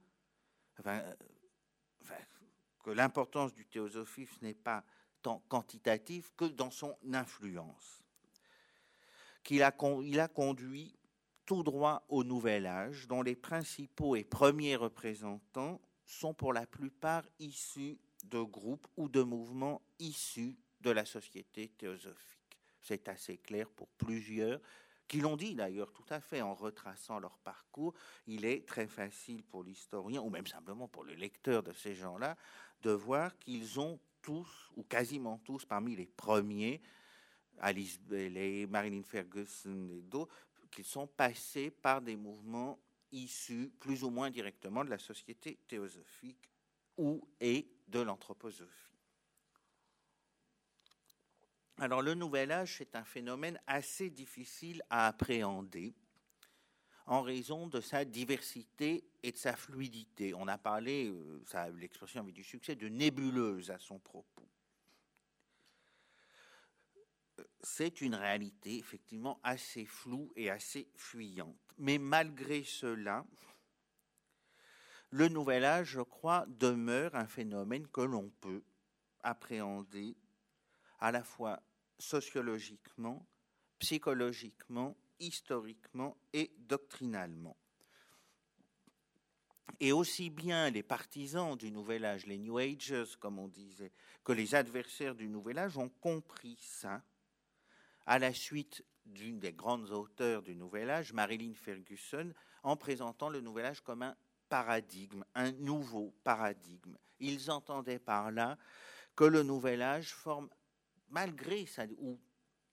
que l'importance du théosophisme n'est pas tant quantitative que dans son influence, qu'il a, il a conduit tout droit au nouvel âge, dont les principaux et premiers représentants sont pour la plupart issus de groupes ou de mouvements issus de la société théosophique c'est assez clair pour plusieurs, qui l'ont dit d'ailleurs tout à fait en retraçant leur parcours. Il est très facile pour l'historien, ou même simplement pour le lecteur de ces gens-là, de voir qu'ils ont tous, ou quasiment tous, parmi les premiers, Alice Bailey, Marilyn Ferguson et d'autres, qu'ils sont passés par des mouvements issus plus ou moins directement de la société théosophique ou et de l'anthroposophie. Alors le nouvel âge, c'est un phénomène assez difficile à appréhender en raison de sa diversité et de sa fluidité. On a parlé, euh, l'expression avait du succès, de nébuleuse à son propos. C'est une réalité effectivement assez floue et assez fuyante. Mais malgré cela, le nouvel âge, je crois, demeure un phénomène que l'on peut appréhender à la fois sociologiquement, psychologiquement, historiquement et doctrinalement. Et aussi bien les partisans du Nouvel Âge, les New Agers, comme on disait, que les adversaires du Nouvel Âge ont compris ça à la suite d'une des grandes auteurs du Nouvel Âge, Marilyn Ferguson, en présentant le Nouvel Âge comme un paradigme, un nouveau paradigme. Ils entendaient par là que le Nouvel Âge forme malgré sa, ou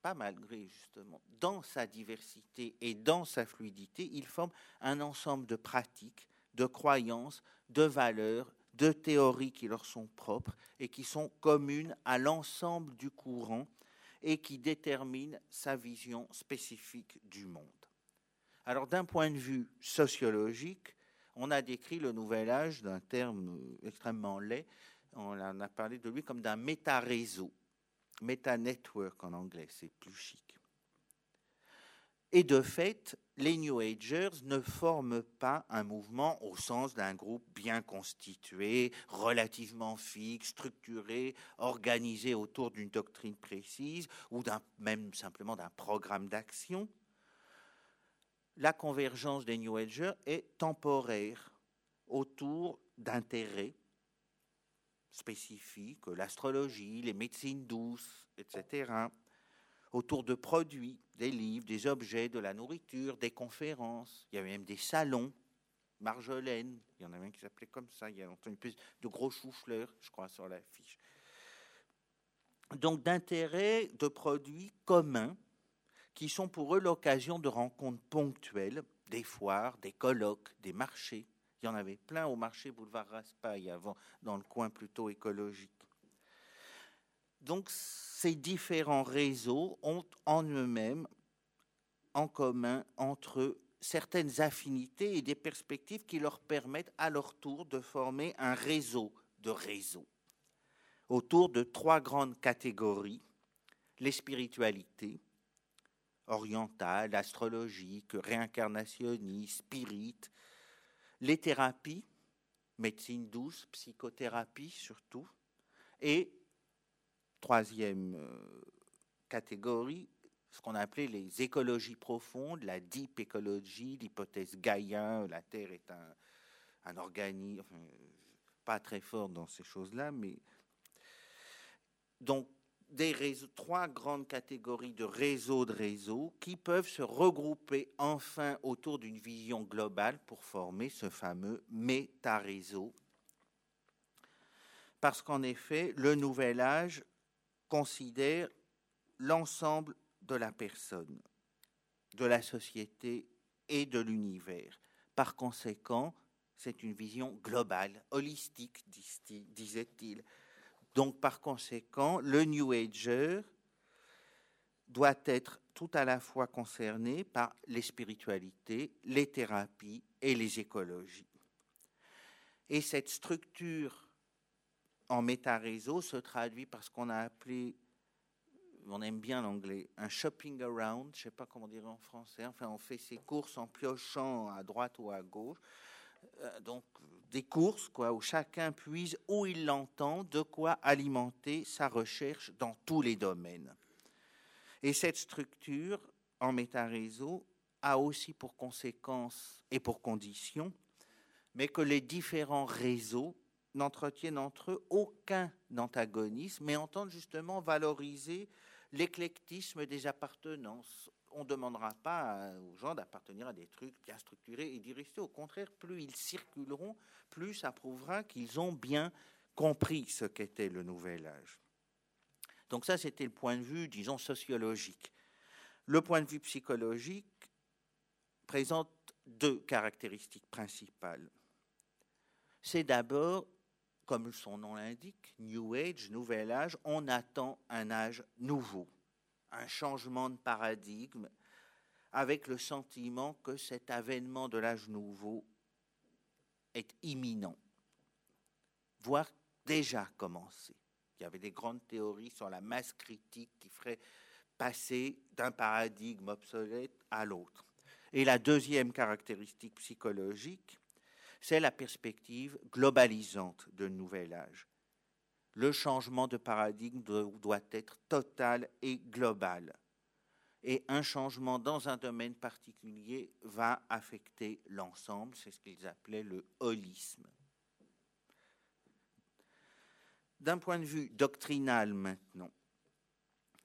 pas malgré justement, dans sa diversité et dans sa fluidité, il forme un ensemble de pratiques, de croyances, de valeurs, de théories qui leur sont propres et qui sont communes à l'ensemble du courant et qui déterminent sa vision spécifique du monde. Alors d'un point de vue sociologique, on a décrit le nouvel âge d'un terme extrêmement laid, on a parlé de lui comme d'un méta-réseau. Meta-network en anglais, c'est plus chic. Et de fait, les New Agers ne forment pas un mouvement au sens d'un groupe bien constitué, relativement fixe, structuré, organisé autour d'une doctrine précise ou même simplement d'un programme d'action. La convergence des New Agers est temporaire autour d'intérêts spécifiques, l'astrologie, les médecines douces, etc., autour de produits, des livres, des objets, de la nourriture, des conférences. Il y avait même des salons. Marjolaine, il y en avait un qui s'appelait comme ça, il y a une espèce de gros chou-fleur, je crois, sur l'affiche. Donc d'intérêts de produits communs qui sont pour eux l'occasion de rencontres ponctuelles, des foires, des colloques, des marchés, il y en avait plein au marché boulevard Raspail avant, dans le coin plutôt écologique. Donc ces différents réseaux ont en eux-mêmes en commun entre eux certaines affinités et des perspectives qui leur permettent à leur tour de former un réseau de réseaux autour de trois grandes catégories, les spiritualités, orientales, astrologiques, réincarnationnistes, spirites, les thérapies, médecine douce, psychothérapie surtout, et troisième euh, catégorie, ce qu'on appelait les écologies profondes, la deep écologie, l'hypothèse Gaïen, la Terre est un, un organisme, pas très fort dans ces choses-là, mais donc trois grandes catégories de réseaux de réseaux qui peuvent se regrouper enfin autour d'une vision globale pour former ce fameux méta-réseau. Parce qu'en effet, le nouvel âge considère l'ensemble de la personne, de la société et de l'univers. Par conséquent, c'est une vision globale, holistique, disait-il. Donc, par conséquent, le New Ager doit être tout à la fois concerné par les spiritualités, les thérapies et les écologies. Et cette structure en méta-réseau se traduit par ce qu'on a appelé, on aime bien l'anglais, un shopping around, je ne sais pas comment dire en français, enfin on fait ses courses en piochant à droite ou à gauche. Euh, donc des courses quoi, où chacun puise où il l'entend, de quoi alimenter sa recherche dans tous les domaines. Et cette structure en méta-réseau a aussi pour conséquence et pour condition, mais que les différents réseaux n'entretiennent entre eux aucun antagonisme, mais entendent justement valoriser l'éclectisme des appartenances on ne demandera pas aux gens d'appartenir à des trucs bien structurés et d'y rester. Au contraire, plus ils circuleront, plus ça prouvera qu'ils ont bien compris ce qu'était le nouvel âge. Donc ça, c'était le point de vue, disons, sociologique. Le point de vue psychologique présente deux caractéristiques principales. C'est d'abord, comme son nom l'indique, New Age, nouvel âge, on attend un âge nouveau un changement de paradigme avec le sentiment que cet avènement de l'âge nouveau est imminent, voire déjà commencé. Il y avait des grandes théories sur la masse critique qui ferait passer d'un paradigme obsolète à l'autre. Et la deuxième caractéristique psychologique, c'est la perspective globalisante d'un nouvel âge le changement de paradigme doit être total et global. Et un changement dans un domaine particulier va affecter l'ensemble, c'est ce qu'ils appelaient le holisme. D'un point de vue doctrinal maintenant,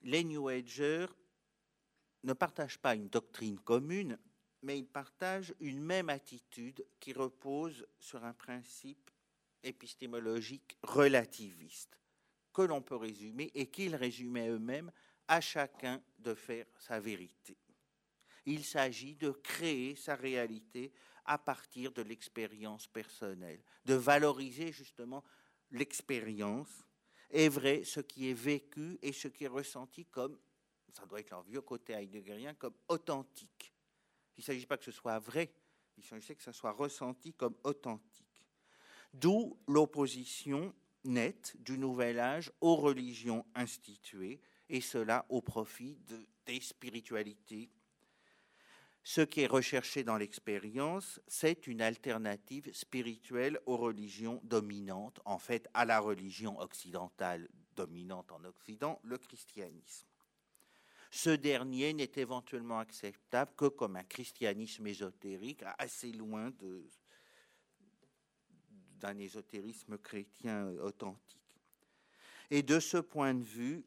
les New Agers ne partagent pas une doctrine commune, mais ils partagent une même attitude qui repose sur un principe épistémologique relativiste que l'on peut résumer et qu'ils résumaient eux-mêmes à chacun de faire sa vérité. Il s'agit de créer sa réalité à partir de l'expérience personnelle, de valoriser justement l'expérience, est vrai ce qui est vécu et ce qui est ressenti comme, ça doit être leur vieux côté heideggerien, comme authentique. Il ne s'agit pas que ce soit vrai, il s'agit que ce soit ressenti comme authentique. D'où l'opposition nette du Nouvel Âge aux religions instituées, et cela au profit des spiritualités. Ce qui est recherché dans l'expérience, c'est une alternative spirituelle aux religions dominantes, en fait à la religion occidentale dominante en Occident, le christianisme. Ce dernier n'est éventuellement acceptable que comme un christianisme ésotérique assez loin de d'un ésotérisme chrétien authentique. Et de ce point de vue,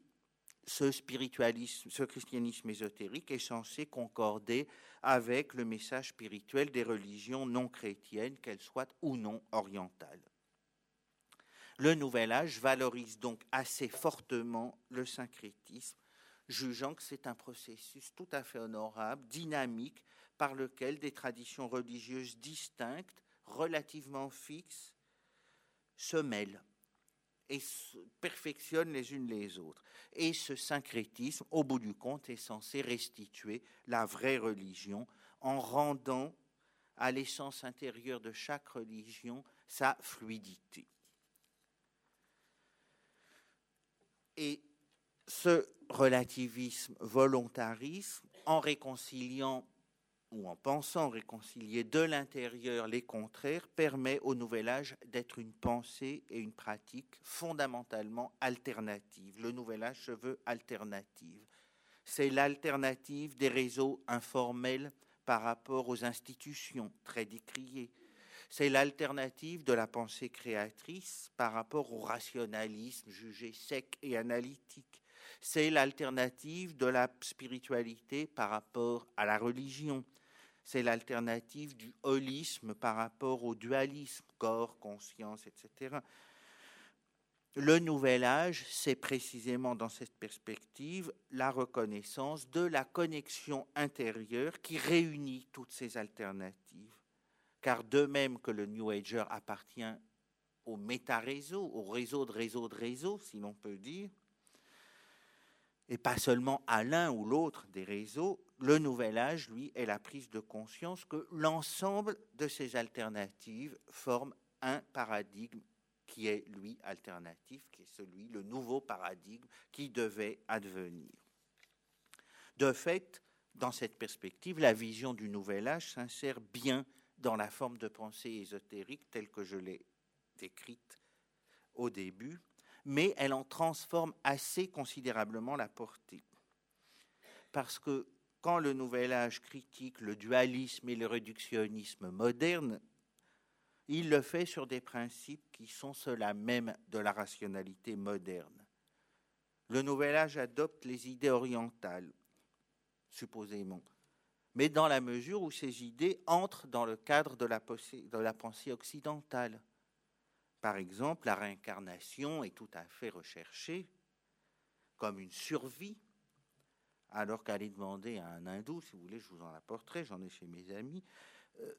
ce christianisme ésotérique est censé concorder avec le message spirituel des religions non chrétiennes, qu'elles soient ou non orientales. Le Nouvel Âge valorise donc assez fortement le syncrétisme, jugeant que c'est un processus tout à fait honorable, dynamique, par lequel des traditions religieuses distinctes, relativement fixes, se mêlent et se perfectionnent les unes les autres. Et ce syncrétisme, au bout du compte, est censé restituer la vraie religion en rendant à l'essence intérieure de chaque religion sa fluidité. Et ce relativisme volontarisme en réconciliant ou en pensant réconcilier de l'intérieur les contraires, permet au Nouvel Âge d'être une pensée et une pratique fondamentalement alternative. Le Nouvel Âge se veut alternative. C'est l'alternative des réseaux informels par rapport aux institutions très décriées. C'est l'alternative de la pensée créatrice par rapport au rationalisme jugé sec et analytique. C'est l'alternative de la spiritualité par rapport à la religion. C'est l'alternative du holisme par rapport au dualisme, corps, conscience, etc. Le nouvel âge, c'est précisément dans cette perspective la reconnaissance de la connexion intérieure qui réunit toutes ces alternatives. Car de même que le New Ager appartient au méta-réseau, au réseau de réseau de réseau, si l'on peut dire, et pas seulement à l'un ou l'autre des réseaux, le nouvel âge, lui, est la prise de conscience que l'ensemble de ces alternatives forment un paradigme qui est, lui, alternatif, qui est celui, le nouveau paradigme qui devait advenir. De fait, dans cette perspective, la vision du nouvel âge s'insère bien dans la forme de pensée ésotérique telle que je l'ai décrite au début, mais elle en transforme assez considérablement la portée. Parce que quand le Nouvel Âge critique le dualisme et le réductionnisme moderne, il le fait sur des principes qui sont ceux-là même de la rationalité moderne. Le Nouvel Âge adopte les idées orientales, supposément, mais dans la mesure où ces idées entrent dans le cadre de la, de la pensée occidentale. Par exemple, la réincarnation est tout à fait recherchée comme une survie, alors qu'aller demander à un hindou, si vous voulez, je vous en apporterai, j'en ai chez mes amis, euh,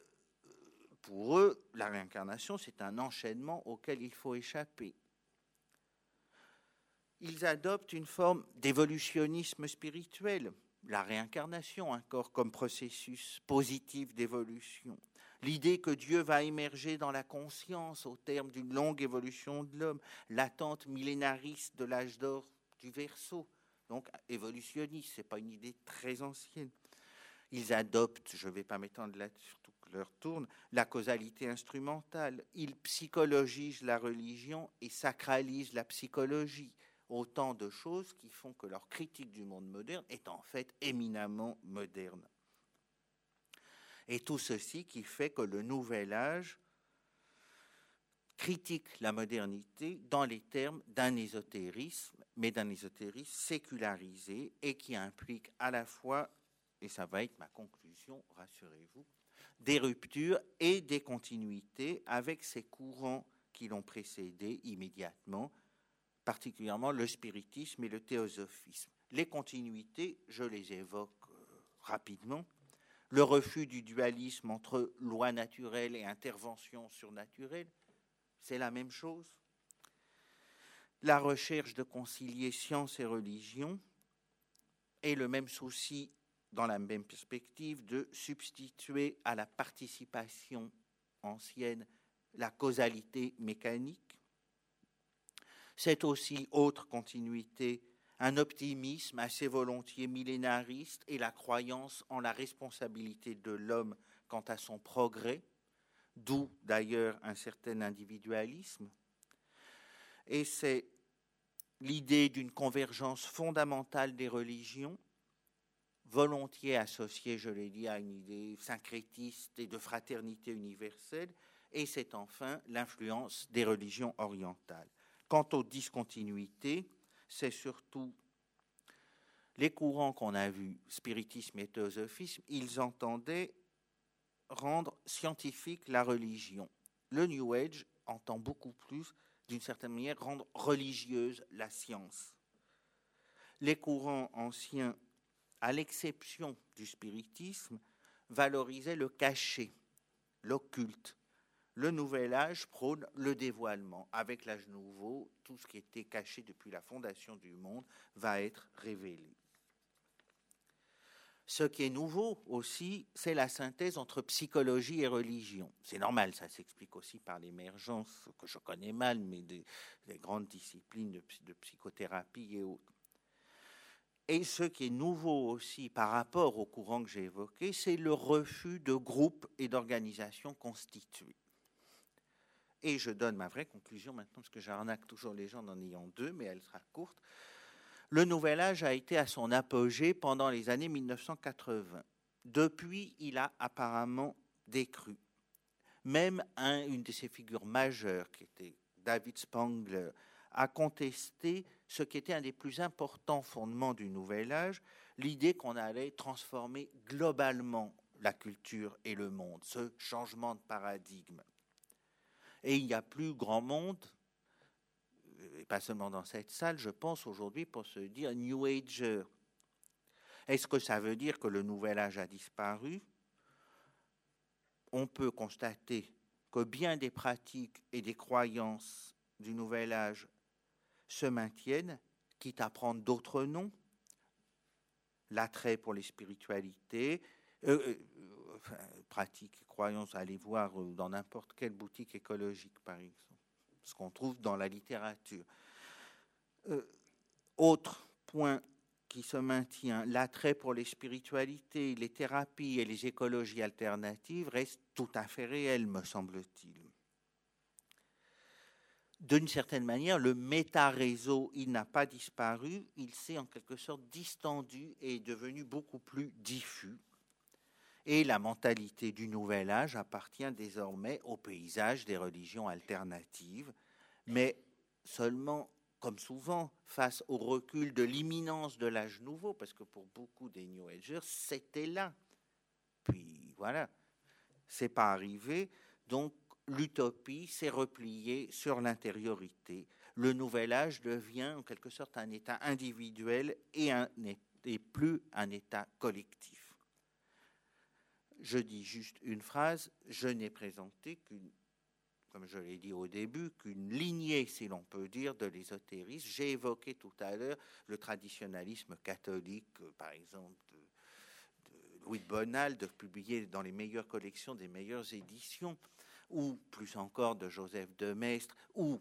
pour eux, la réincarnation, c'est un enchaînement auquel il faut échapper. Ils adoptent une forme d'évolutionnisme spirituel, la réincarnation encore comme processus positif d'évolution. L'idée que Dieu va émerger dans la conscience au terme d'une longue évolution de l'homme, l'attente millénariste de l'âge d'or du Verseau, donc évolutionniste, ce n'est pas une idée très ancienne. Ils adoptent, je ne vais pas m'étendre là-dessus, surtout que leur tourne, la causalité instrumentale. Ils psychologisent la religion et sacralisent la psychologie. Autant de choses qui font que leur critique du monde moderne est en fait éminemment moderne. Et tout ceci qui fait que le nouvel âge critique la modernité dans les termes d'un ésotérisme, mais d'un ésotérisme sécularisé et qui implique à la fois, et ça va être ma conclusion, rassurez-vous, des ruptures et des continuités avec ces courants qui l'ont précédé immédiatement, particulièrement le spiritisme et le théosophisme. Les continuités, je les évoque euh, rapidement le refus du dualisme entre loi naturelle et intervention surnaturelle, c'est la même chose. La recherche de concilier science et religion et le même souci, dans la même perspective, de substituer à la participation ancienne la causalité mécanique. C'est aussi autre continuité un optimisme assez volontiers millénariste et la croyance en la responsabilité de l'homme quant à son progrès, d'où d'ailleurs un certain individualisme. Et c'est l'idée d'une convergence fondamentale des religions, volontiers associée, je l'ai dit, à une idée syncrétiste et de fraternité universelle, et c'est enfin l'influence des religions orientales. Quant aux discontinuités, c'est surtout les courants qu'on a vus, spiritisme et théosophisme, ils entendaient rendre scientifique la religion. Le New Age entend beaucoup plus, d'une certaine manière, rendre religieuse la science. Les courants anciens, à l'exception du spiritisme, valorisaient le cachet, l'occulte, le nouvel âge prône le dévoilement. Avec l'âge nouveau, tout ce qui était caché depuis la fondation du monde va être révélé. Ce qui est nouveau aussi, c'est la synthèse entre psychologie et religion. C'est normal, ça s'explique aussi par l'émergence, que je connais mal, mais des, grandes disciplines de, de, psychothérapie et autres. Et ce qui est nouveau aussi par rapport au courant que j'ai évoqué, c'est le refus de groupes et d'organisations constitués. Et je donne ma vraie conclusion maintenant, parce que j'arnaque toujours les gens en ayant deux, mais elle sera courte. Le Nouvel Âge a été à son apogée pendant les années 1980. Depuis, il a apparemment décru. Même une de ses figures majeures, qui était David Spangler, a contesté ce qui était un des plus importants fondements du Nouvel Âge, l'idée qu'on allait transformer globalement la culture et le monde, ce changement de paradigme. Et il n'y a plus grand monde, et pas seulement dans cette salle, je pense aujourd'hui, pour se dire New Ager. Est-ce que ça veut dire que le Nouvel Âge a disparu? On peut constater que bien des pratiques et des croyances du Nouvel Âge se maintiennent, quitte à prendre d'autres noms, l'attrait pour les spiritualités, euh, euh, pratiques et croyances, allez voir euh, dans n'importe quelle boutique écologique, par exemple, ce qu'on trouve dans la littérature. autre point qui se maintient, l'attrait pour les spiritualités, les thérapies et les écologies alternatives reste tout à fait réel, me semble-t-il d'une certaine manière, le méta-réseau, il n'a pas disparu, il s'est en quelque sorte distendu et est devenu beaucoup plus diffus. Et la mentalité du nouvel âge appartient désormais au paysage des religions alternatives, mais seulement, comme souvent, face au recul de l'imminence de l'âge nouveau, parce que pour beaucoup des New Agers, c'était là. Puis voilà, c'est pas arrivé. Donc, l'utopie s'est repliée sur l'intériorité. Le nouvel âge devient en quelque sorte un état individuel et, plus un état collectif. Je dis juste une phrase, je n'ai présenté qu'une, comme je l'ai dit au début, qu'une lignée, si l'on peut dire, de l'ésotérisme. J'ai évoqué tout à l'heure le traditionnalisme catholique, euh, par exemple, de, Louis de Bonald, de publier dans les meilleures collections des meilleures éditions ou plus encore de Joseph de Maistre, ou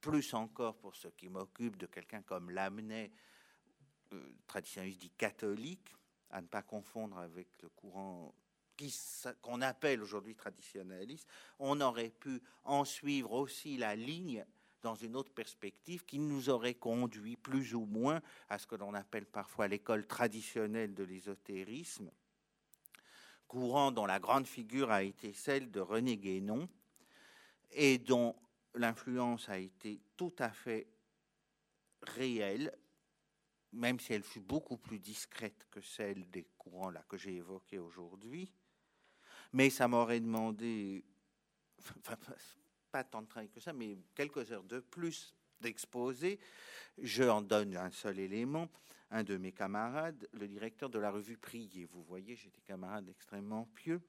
plus encore pour ce qui m'occupe de quelqu'un comme Lamennais, euh, traditionnaliste dit catholique, à ne pas confondre avec le courant qu'on appelle aujourd'hui traditionnaliste, on aurait pu en suivre aussi la ligne dans une autre perspective qui nous aurait conduit plus ou moins à ce que l'on appelle parfois l'école traditionnelle de l'ésotérisme, courant dont la grande figure a été celle de René Guénon et dont l'influence a été tout à fait réelle, même si elle fut beaucoup plus discrète que celle des courants là que j'ai évoqués aujourd'hui. Mais ça m'aurait demandé, pas tant de travail que ça, mais quelques heures de plus d'exposer. Je en donne un seul élément un de mes camarades, le directeur de la revue Prier, vous voyez, j'étais camarade extrêmement pieux,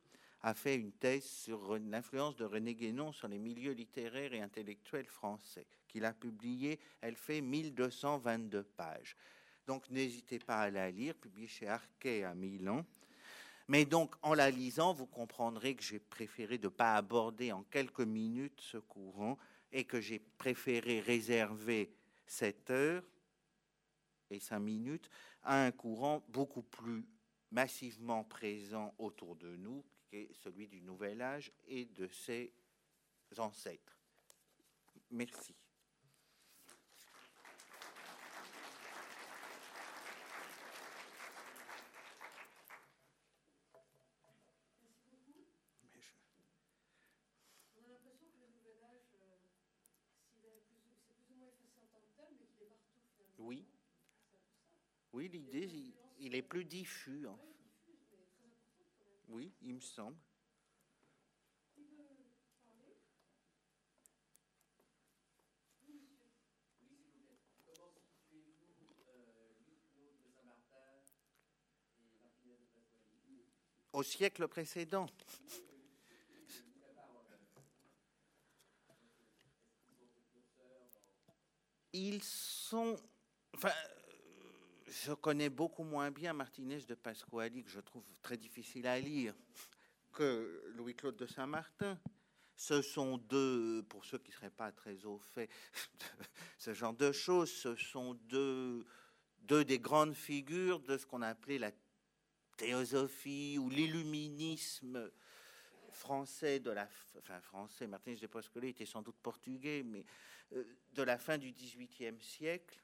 a fait une thèse sur l'influence de René Guénon sur les milieux littéraires et intellectuels français, qu'il a publié. Elle fait 1222 pages. Donc n'hésitez pas à la lire, publiée chez Arquet à Milan. Mais donc, en la lisant, vous comprendrez que j'ai préféré ne pas aborder en quelques minutes ce courant et que j'ai préféré réserver cette heure et cinq minutes à un courant beaucoup plus massivement présent autour de nous, qui est celui du Nouvel Âge et de ses ancêtres. Merci. Oui. L'idée, il, est plus diffus. Oui, il me semble. Au siècle précédent. Ils sont. Enfin, je connais beaucoup moins bien Martinez de Pasquali, que je trouve très difficile à lire, que Louis-Claude de Saint-Martin. Ce sont deux, pour ceux qui ne seraient pas très au fait de ce genre de choses, ce sont deux, des grandes figures de ce qu'on appelait la théosophie ou l'illuminisme français de la enfin français Martinez de Pasquale était sans doute portugais mais euh, de la fin du XVIIIe siècle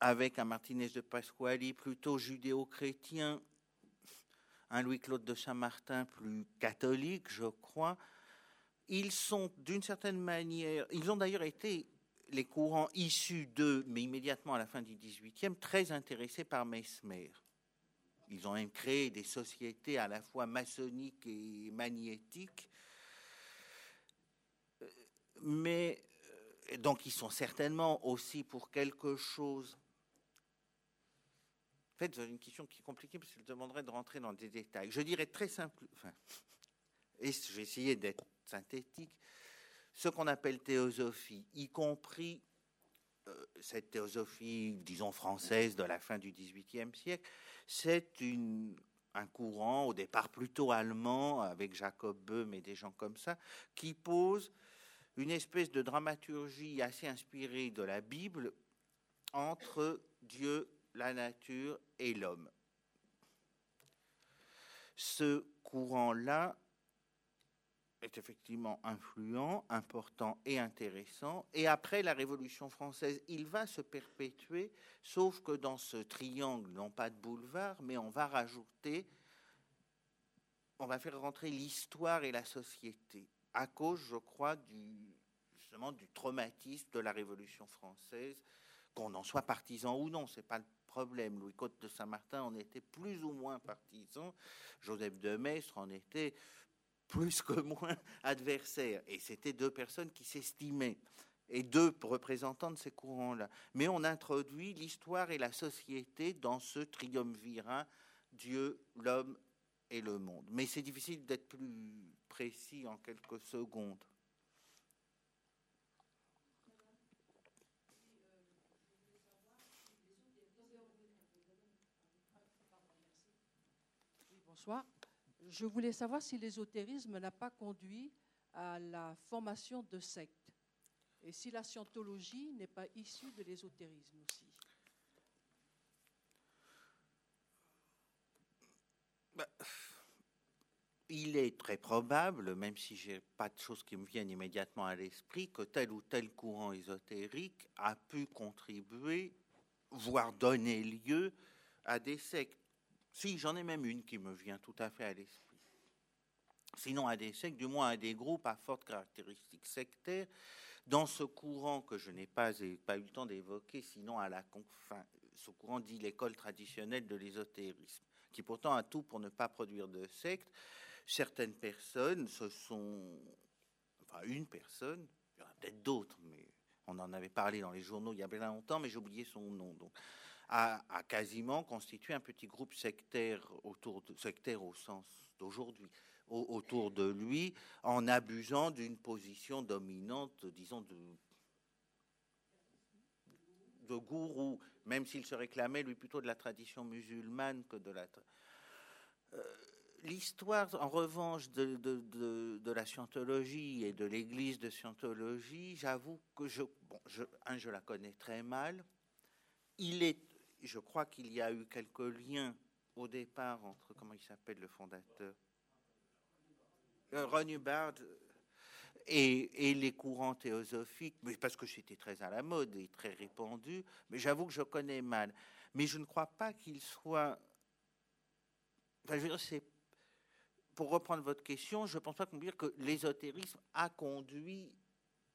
avec un Martinez de Pasquale plutôt judéo-chrétien un Louis-Claude de Saint-Martin plus catholique je crois ils sont d'une certaine manière ils ont d'ailleurs été les courants issus d'eux, mais immédiatement à la fin du XVIIIe, très intéressés par Mesmer. Ils ont même créé des sociétés à la fois maçonniques et magnétiques. Mais euh, donc ils sont certainement aussi pour quelque chose. Fait, une question qui est compliquée parce qu'elle demanderait de rentrer dans des détails. Je dirais très simple, enfin, et je vais essayer d'être synthétique ce qu'on appelle théosophie, y compris euh, cette théosophie, disons, française de la fin du XVIIIe siècle, c'est un courant, au départ plutôt allemand, avec Jacob Böhm et des gens comme ça, qui pose une espèce de dramaturgie assez inspirée de la Bible entre Dieu, la nature et l'homme. Ce courant-là est effectivement influent, important et intéressant. Et après la Révolution française, il va se perpétuer, sauf que dans ce triangle, non pas de boulevard, mais on va rajouter, on va faire rentrer l'histoire et la société, à cause, je crois, du, justement, du traumatisme de la Révolution française, qu'on en soit partisan ou non, pas Louis Côte de Saint-Martin en était plus ou moins partisan, Joseph de Maistre en était plus que moins adversaires. Et c'était deux personnes qui s'estimaient et deux représentants de ces courants-là. Mais on introduit l'histoire et la société dans ce triumvirat Dieu, l'homme et le monde. Mais c'est difficile d'être plus précis en quelques secondes. Je voulais savoir si l'ésotérisme n'a pas conduit à la formation de sectes et si la scientologie n'est pas issue de l'ésotérisme aussi. Bah, il est très probable, même si j'ai pas de choses qui me viennent immédiatement à l'esprit, que tel ou tel courant ésotérique a pu contribuer, voire donner lieu à des sectes. Si, j'en ai même une qui me vient tout à fait à l'esprit. Sinon à des sectes, du moins à des groupes à fortes caractéristiques sectaires, dans ce courant que je n'ai pas, pas eu le temps d'évoquer, sinon à la fin, ce courant dit l'école traditionnelle de l'ésotérisme, qui pourtant a tout pour ne pas produire de secte. Certaines personnes se sont, enfin une personne, il y en a peut-être d'autres, mais on en avait parlé dans les journaux il y a bien longtemps, mais j'ai oublié son nom. Donc, a, quasiment constitué un petit groupe sectaire autour de sectaire au sens d'aujourd'hui autour de lui en abusant d'une position dominante, disons de de gourou, même s'il se réclamait lui plutôt de la tradition musulmane que de la euh, L'histoire, en revanche, de, de, de, la scientologie et de l'église de scientologie, j'avoue que je, bon, je, je la connais très mal. Il est je crois qu'il y a eu quelques liens au départ entre, comment il s'appelle le fondateur? Euh, Ron Hubbard et, les courants théosophiques, parce que c'était très à la mode et très répandu, mais j'avoue que je connais mal. Mais je ne crois pas qu'il soit. Pour reprendre votre question, je ne pense pas qu'on peut dire que l'ésotérisme a conduit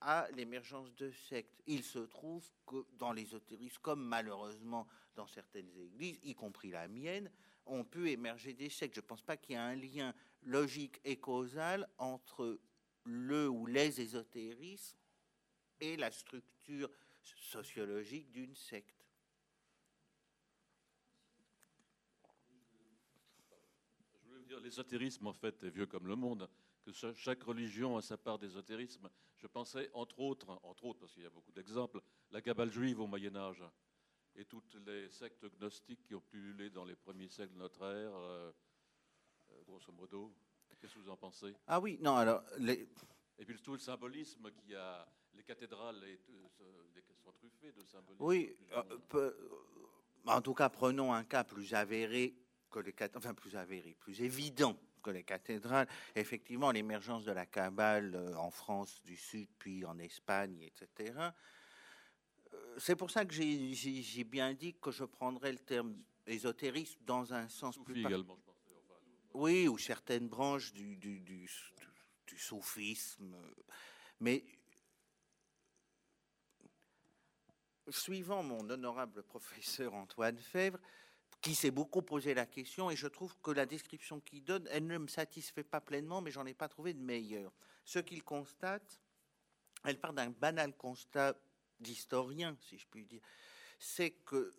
à l'émergence de sectes. Il se trouve que dans l'ésotérisme, comme malheureusement dans certaines églises, y compris la mienne, ont pu émerger des sectes. Je ne pense pas qu'il y ait un lien logique et causal entre le ou les ésotérismes et la structure sociologique d'une secte. Je voulais dire, l'ésotérisme, en fait, est vieux comme le monde que chaque religion a sa part d'ésotérisme. Je pensais, entre autres, entre autres, parce qu'il y a beaucoup d'exemples, la cabale juive au Moyen Âge et toutes les sectes gnostiques qui ont pullulé dans les premiers siècles de notre ère, euh, euh, grosso modo. Qu'est-ce que vous en pensez? Ah oui, non, alors... Les... Et puis tout le symbolisme qui a les cathédrales et, sont truffées de symbolisme. Oui, en tout cas, prenons un cas plus avéré que les enfin plus avéré, plus évident que les cathédrales. Effectivement, l'émergence de la Kabbale euh, en France du Sud, puis en Espagne, etc. Euh, c'est pour ça que j'ai bien dit que je prendrais le terme ésotérisme dans un sens plus. Également, oui, ou certaines branches du, du, du, du soufisme. Mais suivant mon honorable professeur Antoine Fèvre, qui s'est beaucoup posé la question, et je trouve que la description qu'il donne, elle ne me satisfait pas pleinement, mais j'en ai pas trouvé de meilleure. Ce qu'il constate, elle part d'un banal constat d'historien, si je puis dire, c'est que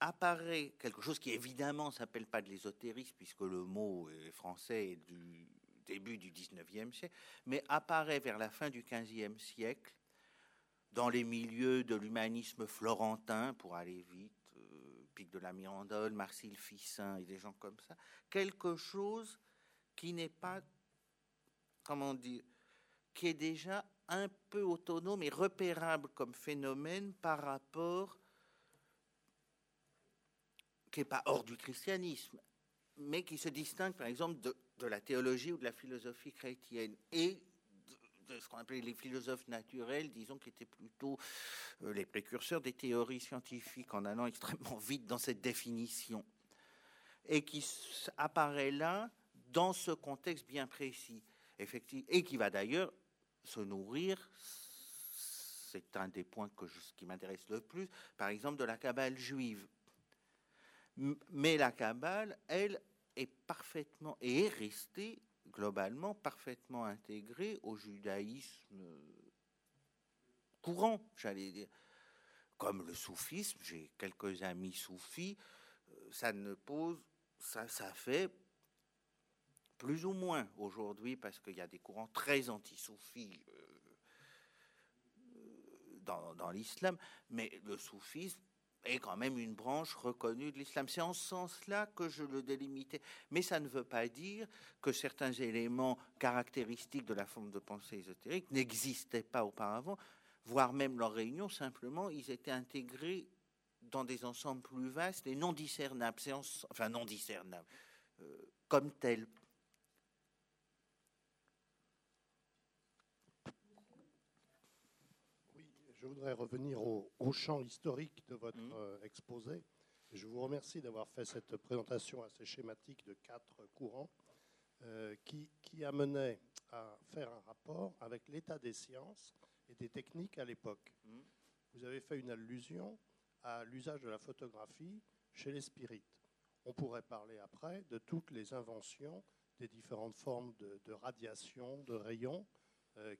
apparaît quelque chose qui évidemment s'appelle pas de l'ésotérisme, puisque le mot est français est du début du 19e siècle, mais apparaît vers la fin du 15e siècle dans les milieux de l'humanisme florentin, pour aller vite, de la Mirandole, Marcille Fissin et des gens comme ça, quelque chose qui n'est pas, comment dire, qui est déjà un peu autonome et repérable comme phénomène par rapport, qui n'est pas hors du christianisme, mais qui se distingue par exemple de, de la théologie ou de la philosophie chrétienne. Et de ce qu'on appelait les philosophes naturels, disons, qui étaient plutôt euh, les précurseurs des théories scientifiques en allant extrêmement vite dans cette définition, et qui apparaît là dans ce contexte bien précis, effectivement, et qui va d'ailleurs se nourrir, c'est un des points que qui m'intéresse le plus, par exemple de la cabale juive. Mais la cabale, elle, est parfaitement et est restée globalement parfaitement intégré au judaïsme courant, j'allais dire. Comme le soufisme, j'ai quelques amis soufis, euh, ça ne pose, ça, fait plus ou moins aujourd'hui, parce qu'il y a des courants très anti-soufis euh, dans, dans l'islam, mais le soufisme est quand même une branche reconnue de l'islam. C'est en ce sens-là que je le délimitais. Mais ça ne veut pas dire que certains éléments caractéristiques de la forme de pensée ésotérique n'existaient pas auparavant, voire même leur réunion, simplement, ils étaient intégrés dans des ensembles plus vastes et non discernables, enfin non discernables, euh, comme tels. Je voudrais revenir au, champ historique de votre mmh. euh, exposé. Je vous remercie d'avoir fait cette présentation assez schématique de quatre courants euh, qui, qui amenaient à faire un rapport avec l'état des sciences et des techniques à l'époque. Mmh. Vous avez fait une allusion à l'usage de la photographie chez les spirites. On pourrait parler après de toutes les inventions des différentes formes de, de radiation, de rayons,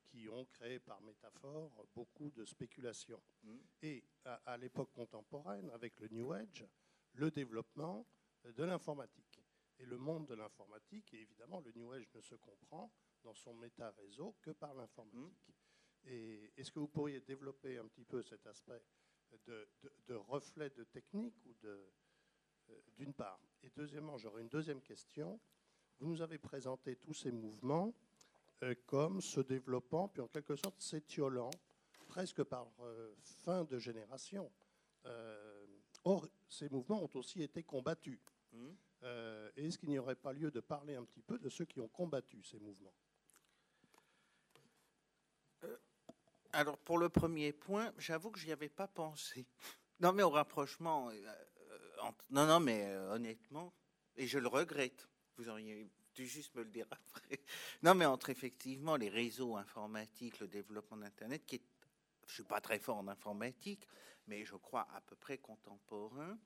qui ont créé par métaphore beaucoup de spéculations. Mm. Et à, l'époque contemporaine, avec le New Age, le développement de l'informatique. Et le monde de l'informatique, et évidemment, le New Age ne se comprend dans son méta-réseau que par l'informatique. Mm. Et est-ce que vous pourriez développer un petit peu cet aspect de, de, reflet de technique ou de, euh, d'une part? Et deuxièmement, j'aurais une deuxième question. Vous nous avez présenté tous ces mouvements euh, comme se développant, puis en quelque sorte s'étiolant, presque par euh, fin de génération. Euh, or, ces mouvements ont aussi été combattus. Mmh. Est-ce qu'il n'y aurait pas lieu de parler un petit peu de ceux qui ont combattu ces mouvements? Alors, pour le premier point, j'avoue que je n'y avais pas pensé. Non, mais au rapprochement, non, non, mais honnêtement, et je le regrette, vous auriez tu juste me le dire après. Non, mais entre effectivement les réseaux informatiques, le développement d'Internet, qui est, je suis pas très fort en informatique, mais je crois à peu près contemporain.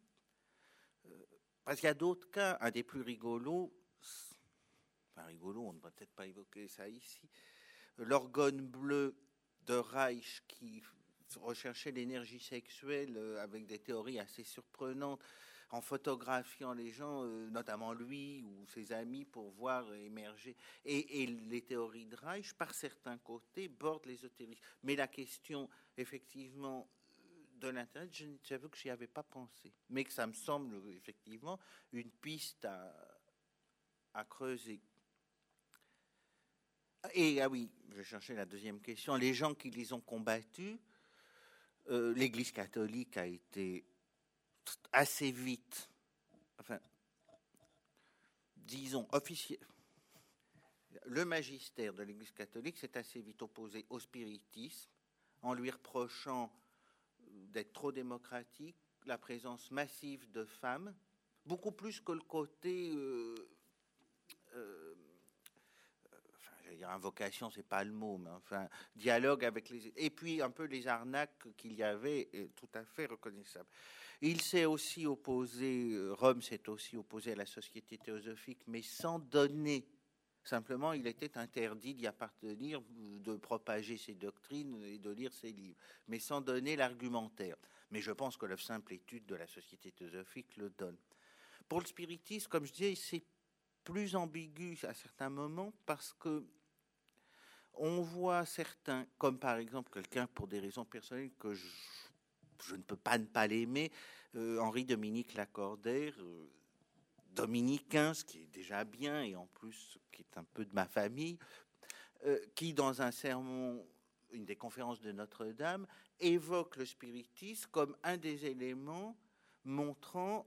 Euh, parce qu'il y a d'autres cas, un des plus rigolos, enfin rigolo, on ne va peut-être pas évoquer ça ici, l'orgone bleu de Reich qui recherchait l'énergie sexuelle euh, avec des théories assez surprenantes en photographiant les gens, euh, notamment lui ou ses amis, pour voir émerger. Et, les théories de Reich, par certains côtés, bordent l'ésotérisme. Mais la question, effectivement, de l'Internet, j'avoue que je n'y avais pas pensé. Mais que ça me semble, effectivement, une piste à, creuser. Et ah oui, vais chercher la deuxième question, les gens qui les ont combattus, euh, l'Église catholique a été assez vite, enfin, disons, officiel. Le magistère de l'Église catholique s'est assez vite opposé au spiritisme en lui reprochant d'être trop démocratique, la présence massive de femmes, beaucoup plus que le côté euh, euh, dire invocation, c'est pas le mot, mais enfin, dialogue avec les. Et puis un peu les arnaques qu'il y avait, tout à fait reconnaissable. Il s'est aussi opposé, Rome s'est aussi opposé à la société théosophique, mais sans donner. Simplement, il était interdit d'y appartenir, de propager ses doctrines et de lire ses livres, mais sans donner l'argumentaire. Mais je pense que la simple étude de la société théosophique le donne. Pour le spiritisme, comme je disais, c'est plus ambigu à certains moments parce que on voit certains, comme par exemple quelqu'un pour des raisons personnelles que je, ne peux pas ne pas l'aimer, euh, Henri Dominique Lacordaire, euh, dominicain, ce qui est déjà bien et en plus qui est un peu de ma famille, euh, qui dans un sermon, une des conférences de Notre-Dame, évoque le spiritisme comme un des éléments montrant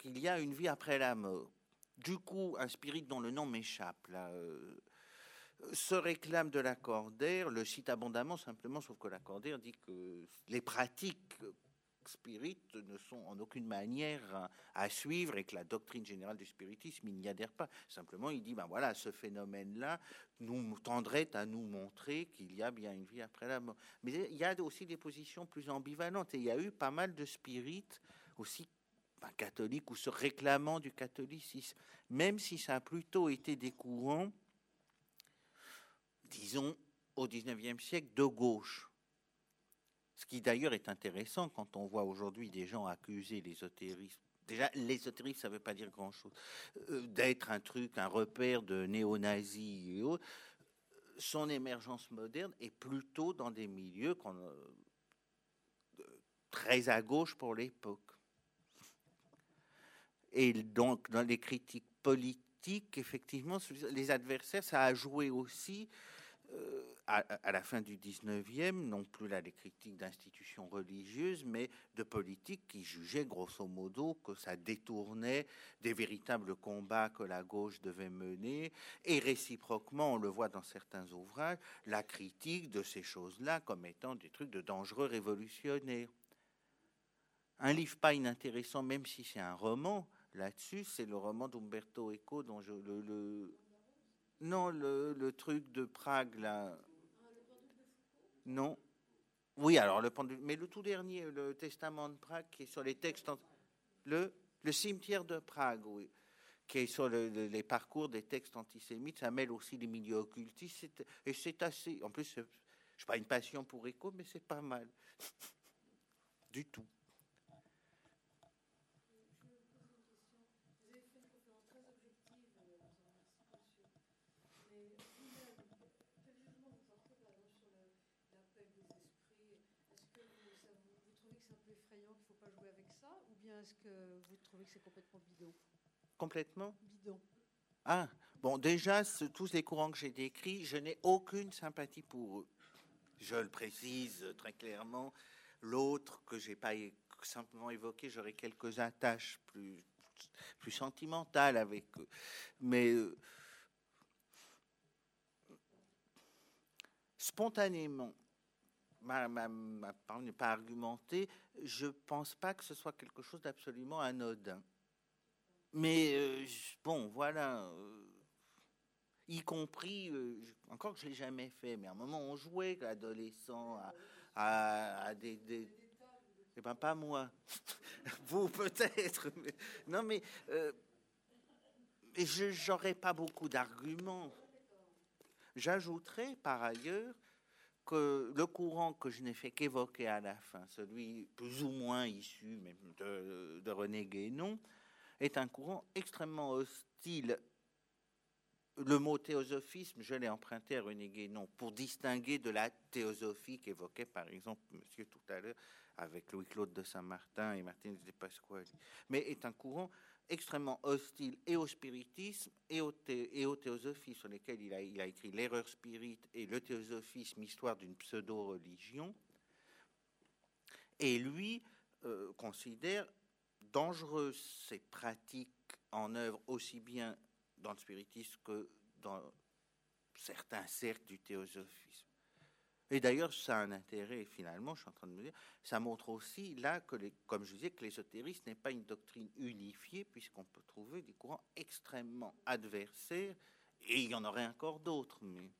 qu'il y a une vie après la mort. Du coup, un spirit dont le nom m'échappe, là, euh, se réclame de l'accordaire, le cite abondamment simplement, sauf que l'accordaire dit que les pratiques spirites ne sont en aucune manière à suivre et que la doctrine générale du spiritisme, n'y adhère pas. Simplement, il dit, ben voilà, ce phénomène-là nous tendrait à nous montrer qu'il y a bien une vie après la mort. Mais il y a aussi des positions plus ambivalentes et il y a eu pas mal de spirites aussi ben, catholiques ou se réclamant du catholicisme, même si ça a plutôt été des courants, disons, au XIXe siècle, de gauche. Ce qui d'ailleurs est intéressant quand on voit aujourd'hui des gens accuser l'ésotérisme. Déjà, l'ésotérisme, ça ne veut pas dire grand-chose. Euh, D'être un truc, un repère de néo-nazis et autres. Son émergence moderne est plutôt dans des milieux euh, très à gauche pour l'époque. Et donc, dans les critiques politiques, effectivement, les adversaires, ça a joué aussi à, à, la fin du 19e, non plus là les critiques d'institutions religieuses, mais de politiques qui jugeaient grosso modo que ça détournait des véritables combats que la gauche devait mener, et réciproquement, on le voit dans certains ouvrages, la critique de ces choses-là comme étant des trucs de dangereux révolutionnaires. Un livre pas inintéressant, même si c'est un roman, là-dessus, c'est le roman d'Umberto Eco, dont je le non, le, truc de Prague, là. Non. Oui, alors, le pendule. Mais le tout dernier, le testament de Prague, qui est sur les textes. Le, le cimetière de Prague, oui. Qui est sur le, le, les parcours des textes antisémites. Ça mêle aussi les milieux occultistes. Et c'est assez. En plus, je n'ai pas une passion pour Eco, mais c'est pas mal. du tout. bien est-ce que vous trouvez que c'est complètement bidon Complètement Bidon. Ah, bon, déjà, ce, tous les courants que j'ai décrits, je n'ai aucune sympathie pour eux. Je le précise très clairement. L'autre que j'ai pas simplement évoqué, j'aurais quelques attaches plus, plus sentimentales avec eux. Mais euh, spontanément, ma, ma, pas argumentée, je pense pas que ce soit quelque chose d'absolument anodin. Mais euh, bon, voilà. Euh, y compris, euh, encore que je l'ai jamais fait, mais à un moment on jouait, adolescent, à, des, des eh ben pas moi, vous peut-être. Mais, non mais je n'aurais pas beaucoup d'arguments. J'ajouterais par ailleurs que le courant que je n'ai fait qu'évoquer à la fin, celui plus ou moins issu même de, René Guénon, est un courant extrêmement hostile. Le mot théosophisme, je l'ai emprunté à René Guénon pour distinguer de la théosophie qu'évoquait par exemple monsieur tout à l'heure avec Louis-Claude de Saint-Martin et Martin de Pasquale, mais est un courant extrêmement hostile et au spiritisme et au, au théosophie, sur lesquels il a, écrit L'erreur spirit et le théosophisme, histoire d'une pseudo-religion. Et lui euh, considère dangereuses ces pratiques en œuvre aussi bien dans le spiritisme que dans certains cercles du théosophisme. Et d'ailleurs, ça a un intérêt finalement, je suis en train de me dire, ça montre aussi là que, les, comme je disais, que l'ésotérisme n'est pas une doctrine unifiée, puisqu'on peut trouver des courants extrêmement adversaires, et il y en aurait encore d'autres, mais.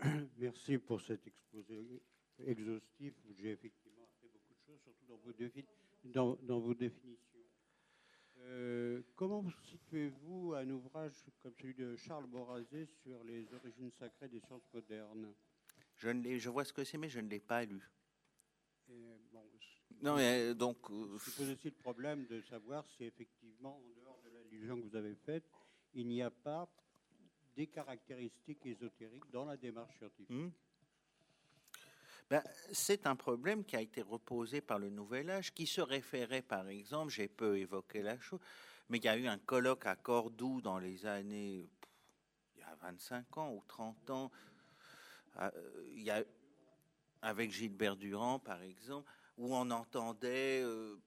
Merci pour cet exposé exhaustif. J'ai effectivement appris beaucoup de choses, surtout dans vos, dans vos définitions. Euh, comment situez-vous un ouvrage comme celui de Charles Borazé sur les origines sacrées des sciences modernes? Je, ne je vois ce que c'est, mais je ne l'ai pas lu. Et, bon, non, mais donc. Euh, je pose aussi le problème de savoir si effectivement, en dehors de l'allusion que vous avez faite, il n'y a pas des caractéristiques ésotériques dans la démarche scientifique. Hmm? Ben, c'est un problème qui a été reposé par le Nouvel Âge, qui se référait, par exemple, j'ai peu évoqué la chose, mais il y a eu un colloque à Cordoue dans les années, il y a 25 ans ou 30 ans, euh, avec Gilbert Durand, par exemple, où on entendait... Euh,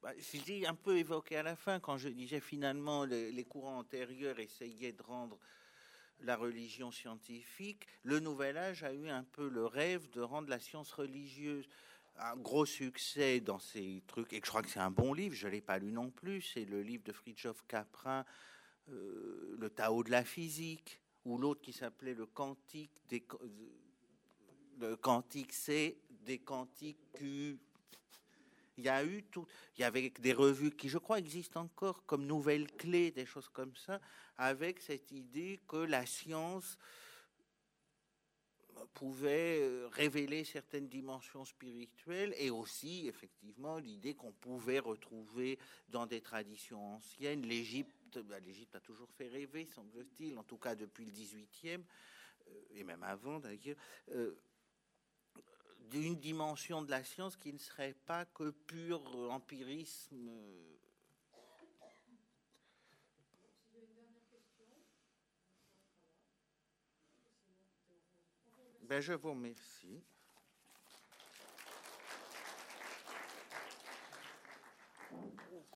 bah, je dis un peu évoqué à la fin, quand je disais finalement les courants antérieurs essayaient de rendre la religion scientifique, le Nouvel Âge a eu un peu le rêve de rendre la science religieuse. Un gros succès dans ces trucs, et je crois que c'est un bon livre, je ne l'ai pas lu non plus, c'est le livre de Fridtjof Capra, euh, Le Tao de la physique, ou l'autre qui s'appelait Le Quantique des. Le Quantique C, des Quantiques Q, il y a eu tout, il y avait des revues qui, je crois, existent encore comme Nouvelles Clés, des choses comme ça, avec cette idée que la science pouvait euh, révéler certaines dimensions spirituelles et aussi, effectivement, l'idée qu'on pouvait retrouver dans des traditions anciennes. L'Égypte, bah, l'Égypte a toujours fait rêver, semble-t-il, en tout cas depuis le 18e, euh, et même avant d'ailleurs d'une dimension de la science qui ne serait pas que pur euh, empirisme. Euh. Ben, je vous remercie. Thank.